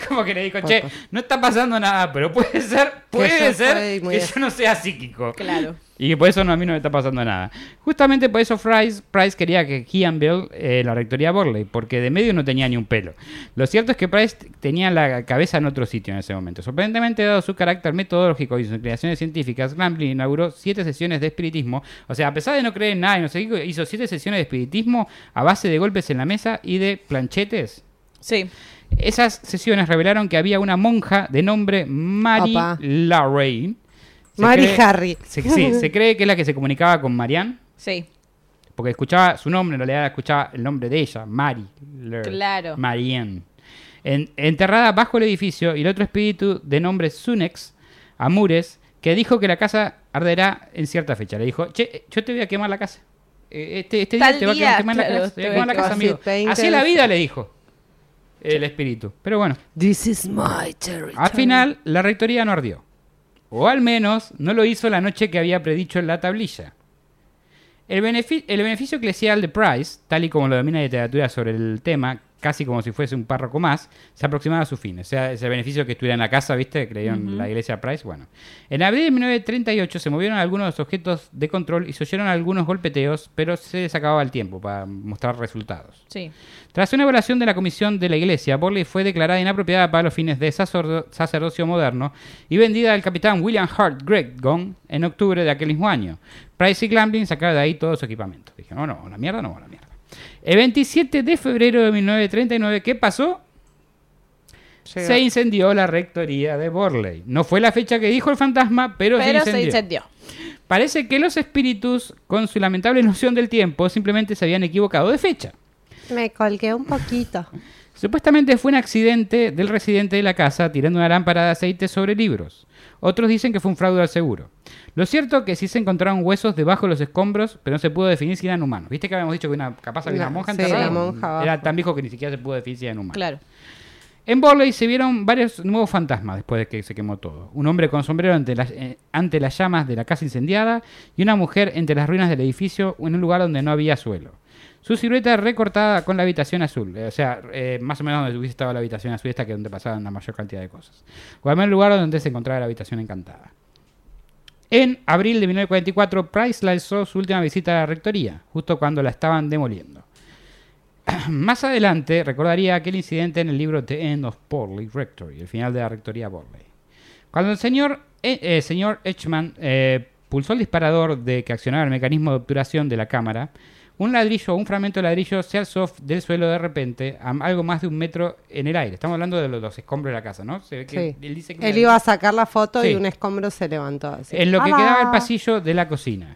Como que le dijo, che, no está pasando nada, pero puede ser, puede ser que yo no sea psíquico. Claro. Y que por eso no, a mí no me está pasando nada. Justamente por eso Price, Price quería que Ian Bill eh, la rectoría Borley, porque de medio no tenía ni un pelo. Lo cierto es que Price tenía la cabeza en otro sitio en ese momento. Sorprendentemente, dado su carácter metodológico y sus inclinaciones científicas, Glamblin inauguró siete sesiones de espiritismo. O sea, a pesar de no creer en nada y no sé qué, hizo siete sesiones de espiritismo a base de golpes en la mesa y de planchetes. Sí. Esas sesiones revelaron que había una monja de nombre Mary Opa. Lorraine. Se cree- Harry. se- sí, se cree que es la que se comunicaba con Marianne, Sí. porque escuchaba su nombre, en realidad escuchaba el nombre de ella, Mary. Lur- Claro. Marianne. En- enterrada bajo el edificio y el otro espíritu de nombre Sunex, Amures, que dijo que la casa arderá en cierta fecha. Le dijo, che, yo te voy a quemar la casa. Eh, Este, este día te va a día, quemar la claro, casa. Te voy a quemar la casa, amigo. Así es la vida, le dijo el espíritu. Pero bueno, This is my territory. al final la rectoría no ardió. O al menos no lo hizo la noche que había predicho en la tablilla. El, el beneficio eclesial de Price, tal y como lo domina la literatura sobre el tema, casi como si fuese un párroco más, se aproximaba a su fin. O sea, ese beneficio que estuviera en la casa, ¿viste? Que le dieron la iglesia Price. Bueno. En abril de 1938 se movieron algunos objetos de control y se oyeron algunos golpeteos, pero se les acababa el tiempo para mostrar resultados. Sí. Tras una evaluación de la comisión de la iglesia, Borley fue declarada inapropiada para los fines de sacerdo- sacerdocio moderno y vendida al capitán William Hart Greggon en octubre de aquel mismo año. Price y Glamblin sacaron de ahí todo su equipamiento. Dijeron, no, no, la mierda, no, la. El 27 de febrero de 1939, ¿qué pasó? Llega. Se incendió la rectoría de Borley. No fue la fecha que dijo el fantasma, pero, Pero se se incendió. incendió. Parece que los espíritus, con su lamentable noción del tiempo, simplemente se habían equivocado de fecha. Me colgué un poquito. Supuestamente fue un accidente del residente de la casa tirando una lámpara de aceite sobre libros. Otros dicen que fue un fraude al seguro. Lo cierto es que sí se encontraron huesos debajo de los escombros, pero no se pudo definir si eran humanos. ¿Viste que habíamos dicho que una, capaz había una La- monja sí, enterrada? la monja abajo. Era tan viejo que ni siquiera se pudo definir si eran humanos. Claro. En Borley se vieron varios nuevos fantasmas después de que se quemó todo. Un hombre con sombrero ante las, eh, ante las llamas de la casa incendiada y una mujer entre las ruinas del edificio en un lugar donde no había suelo. Su silueta recortada con la habitación azul, eh, o sea, eh, más o menos donde hubiese estado la habitación azul, esta que es donde pasaban la mayor cantidad de cosas. O al el lugar donde se encontraba la habitación encantada. En abril de 1944, Price lanzó su última visita a la rectoría, justo cuando la estaban demoliendo. Más adelante recordaría aquel incidente en el libro The End of Borley Rectory, el final de la rectoría Borley. Cuando el señor, eh, eh, señor eh, pulsó el disparador de que accionaba el mecanismo de obturación de la cámara, un ladrillo o un fragmento de ladrillo se alzó del suelo de repente a algo más de un metro en el aire. Estamos hablando de los, los escombros de la casa, ¿no? Se ve que Sí. él dice que Él iba a sacar la foto Sí. y un escombro se levantó así. en lo que quedaba el pasillo de la cocina.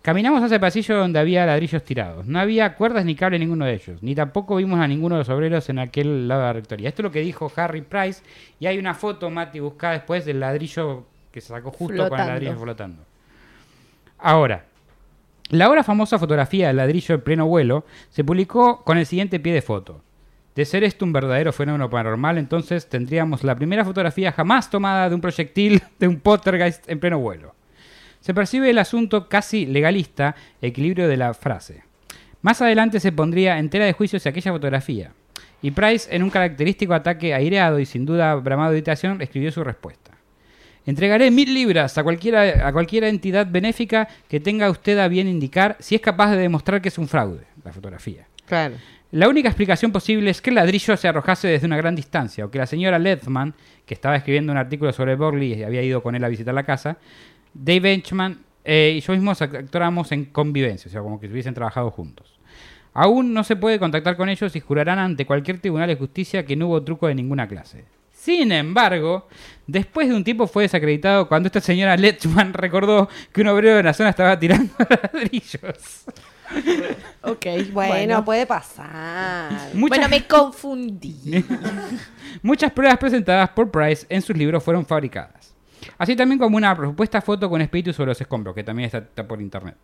Caminamos hacia el pasillo donde había ladrillos tirados. No había cuerdas ni cable en ninguno de ellos. Ni tampoco vimos a ninguno de los obreros en aquel lado de la rectoría. Esto es lo que dijo Harry Price. Y hay una foto, Mati, buscada después del ladrillo que se sacó justo con el ladrillo flotando. Ahora, la ahora famosa fotografía del ladrillo en pleno vuelo se publicó con el siguiente pie de foto. De ser esto un verdadero fenómeno paranormal, entonces tendríamos la primera fotografía jamás tomada de un proyectil de un poltergeist en pleno vuelo. Se percibe el asunto casi legalista, equilibrio de la frase. Más adelante se pondría entera de juicio si aquella fotografía. Y Price, en un característico ataque aireado y sin duda bramado de editación, escribió su respuesta. Entregaré mil libras a cualquiera, a cualquier entidad benéfica que tenga usted a bien indicar si es capaz de demostrar que es un fraude, la fotografía. Claro. La única explicación posible es que el ladrillo se arrojase desde una gran distancia, o que la señora Ledman, que estaba escribiendo un artículo sobre Borley y había ido con él a visitar la casa, Dave Benchman eh, y yo mismo actuáramos en convivencia, o sea, como que hubiesen trabajado juntos. Aún no se puede contactar con ellos y jurarán ante cualquier tribunal de justicia que no hubo truco de ninguna clase. Sin embargo, después de un tiempo fue desacreditado cuando esta señora Letchman recordó que un obrero de la zona estaba tirando ladrillos. Ok, Bueno, puede pasar. Muchas- Bueno, me confundí. Muchas pruebas presentadas por Price en sus libros fueron fabricadas. Así también como una propuesta foto con espíritus sobre los escombros, que también está, está por internet.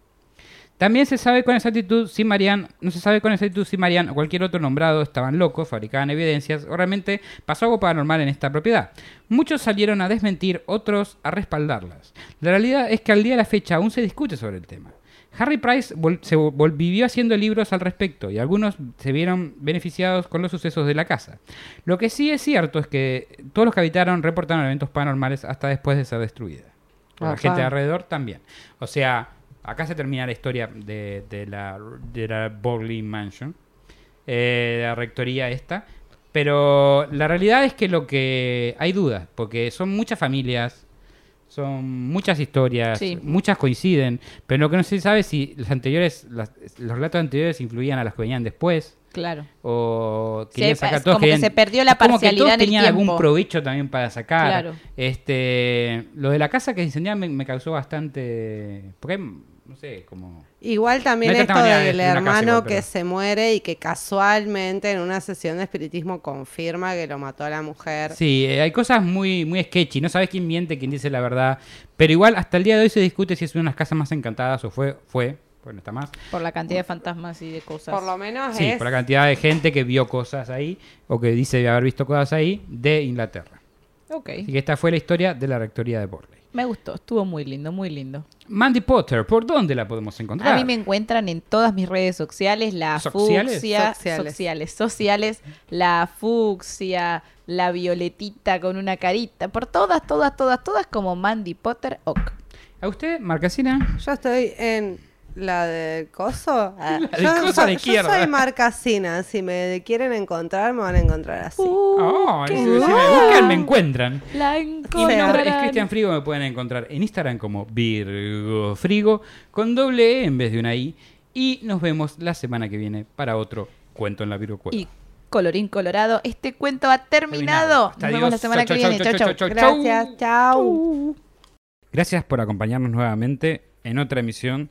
También se sabe con exactitud si Marian, no se sabe con exactitud si Marian o cualquier otro nombrado estaban locos, fabricaban evidencias o realmente pasó algo paranormal en esta propiedad. Muchos salieron a desmentir, otros a respaldarlas. La realidad es que al día de la fecha aún se discute sobre el tema. Harry Price vol- se vol- vivió haciendo libros al respecto y algunos se vieron beneficiados con los sucesos de la casa. Lo que sí es cierto es que todos los que habitaron reportaron eventos paranormales hasta después de ser destruida. La Ajá. gente de alrededor también. O sea, acá se termina la historia de, de la, de la Mansion, eh, de la rectoría esta. Pero la realidad es que lo que hay dudas, porque son muchas familias, son muchas historias, Sí. muchas coinciden, pero lo que no se sabe es si los anteriores, las- los relatos anteriores influían a los que venían después. Claro. O querían es sacar todos como que querían- se perdió la es como que parcialidad todos en el tenían algún provecho también para sacar. Claro. Este, lo de la casa que se incendiaba me, me causó bastante, porque hay no sé, como... Igual también No esto del de una casa hermano igual, que pero- se muere y que casualmente en una sesión de espiritismo confirma que lo mató a la mujer. Sí, eh, hay cosas muy, muy sketchy, no sabes quién miente, quién dice la verdad, pero igual hasta el día de hoy se discute si es una de las casas más encantadas o fue, fue, pues no está más. Por la cantidad de fantasmas y de cosas. Por lo menos Sí, es por la cantidad de gente que vio cosas ahí, o que dice haber visto cosas ahí, de Inglaterra. Ok. Así que esta fue la historia de la rectoría de Borley. Me gustó, estuvo muy lindo, muy lindo. Mandy Potter, ¿por dónde la podemos encontrar? A mí me encuentran en todas mis redes sociales, la ¿Sociales? fucsia, Sociales. sociales, sociales, la fucsia, la violetita con una carita, por todas, todas, todas, todas como Mandy Potter Ock. ¿A usted, Marcasina? Yo estoy en la del coso. Ah, del yo, coso la yo izquierda. soy marcasina. Si me quieren encontrar, me van a encontrar así. Oh, qué si me buscan, me encuentran. La Y mi nombre es encontrarán. Cristian Frigo, me pueden encontrar en Instagram como Virgo Frigo, con doble E en vez de una I. Y nos vemos la semana que viene para otro cuento en la Virgo Cueva. Y colorín colorado, este cuento ha terminado. Nos vemos la semana Chau, que chau, viene. chau, Chau, chau, chau. chau, chau. Gracias, chao. Gracias por acompañarnos nuevamente en otra emisión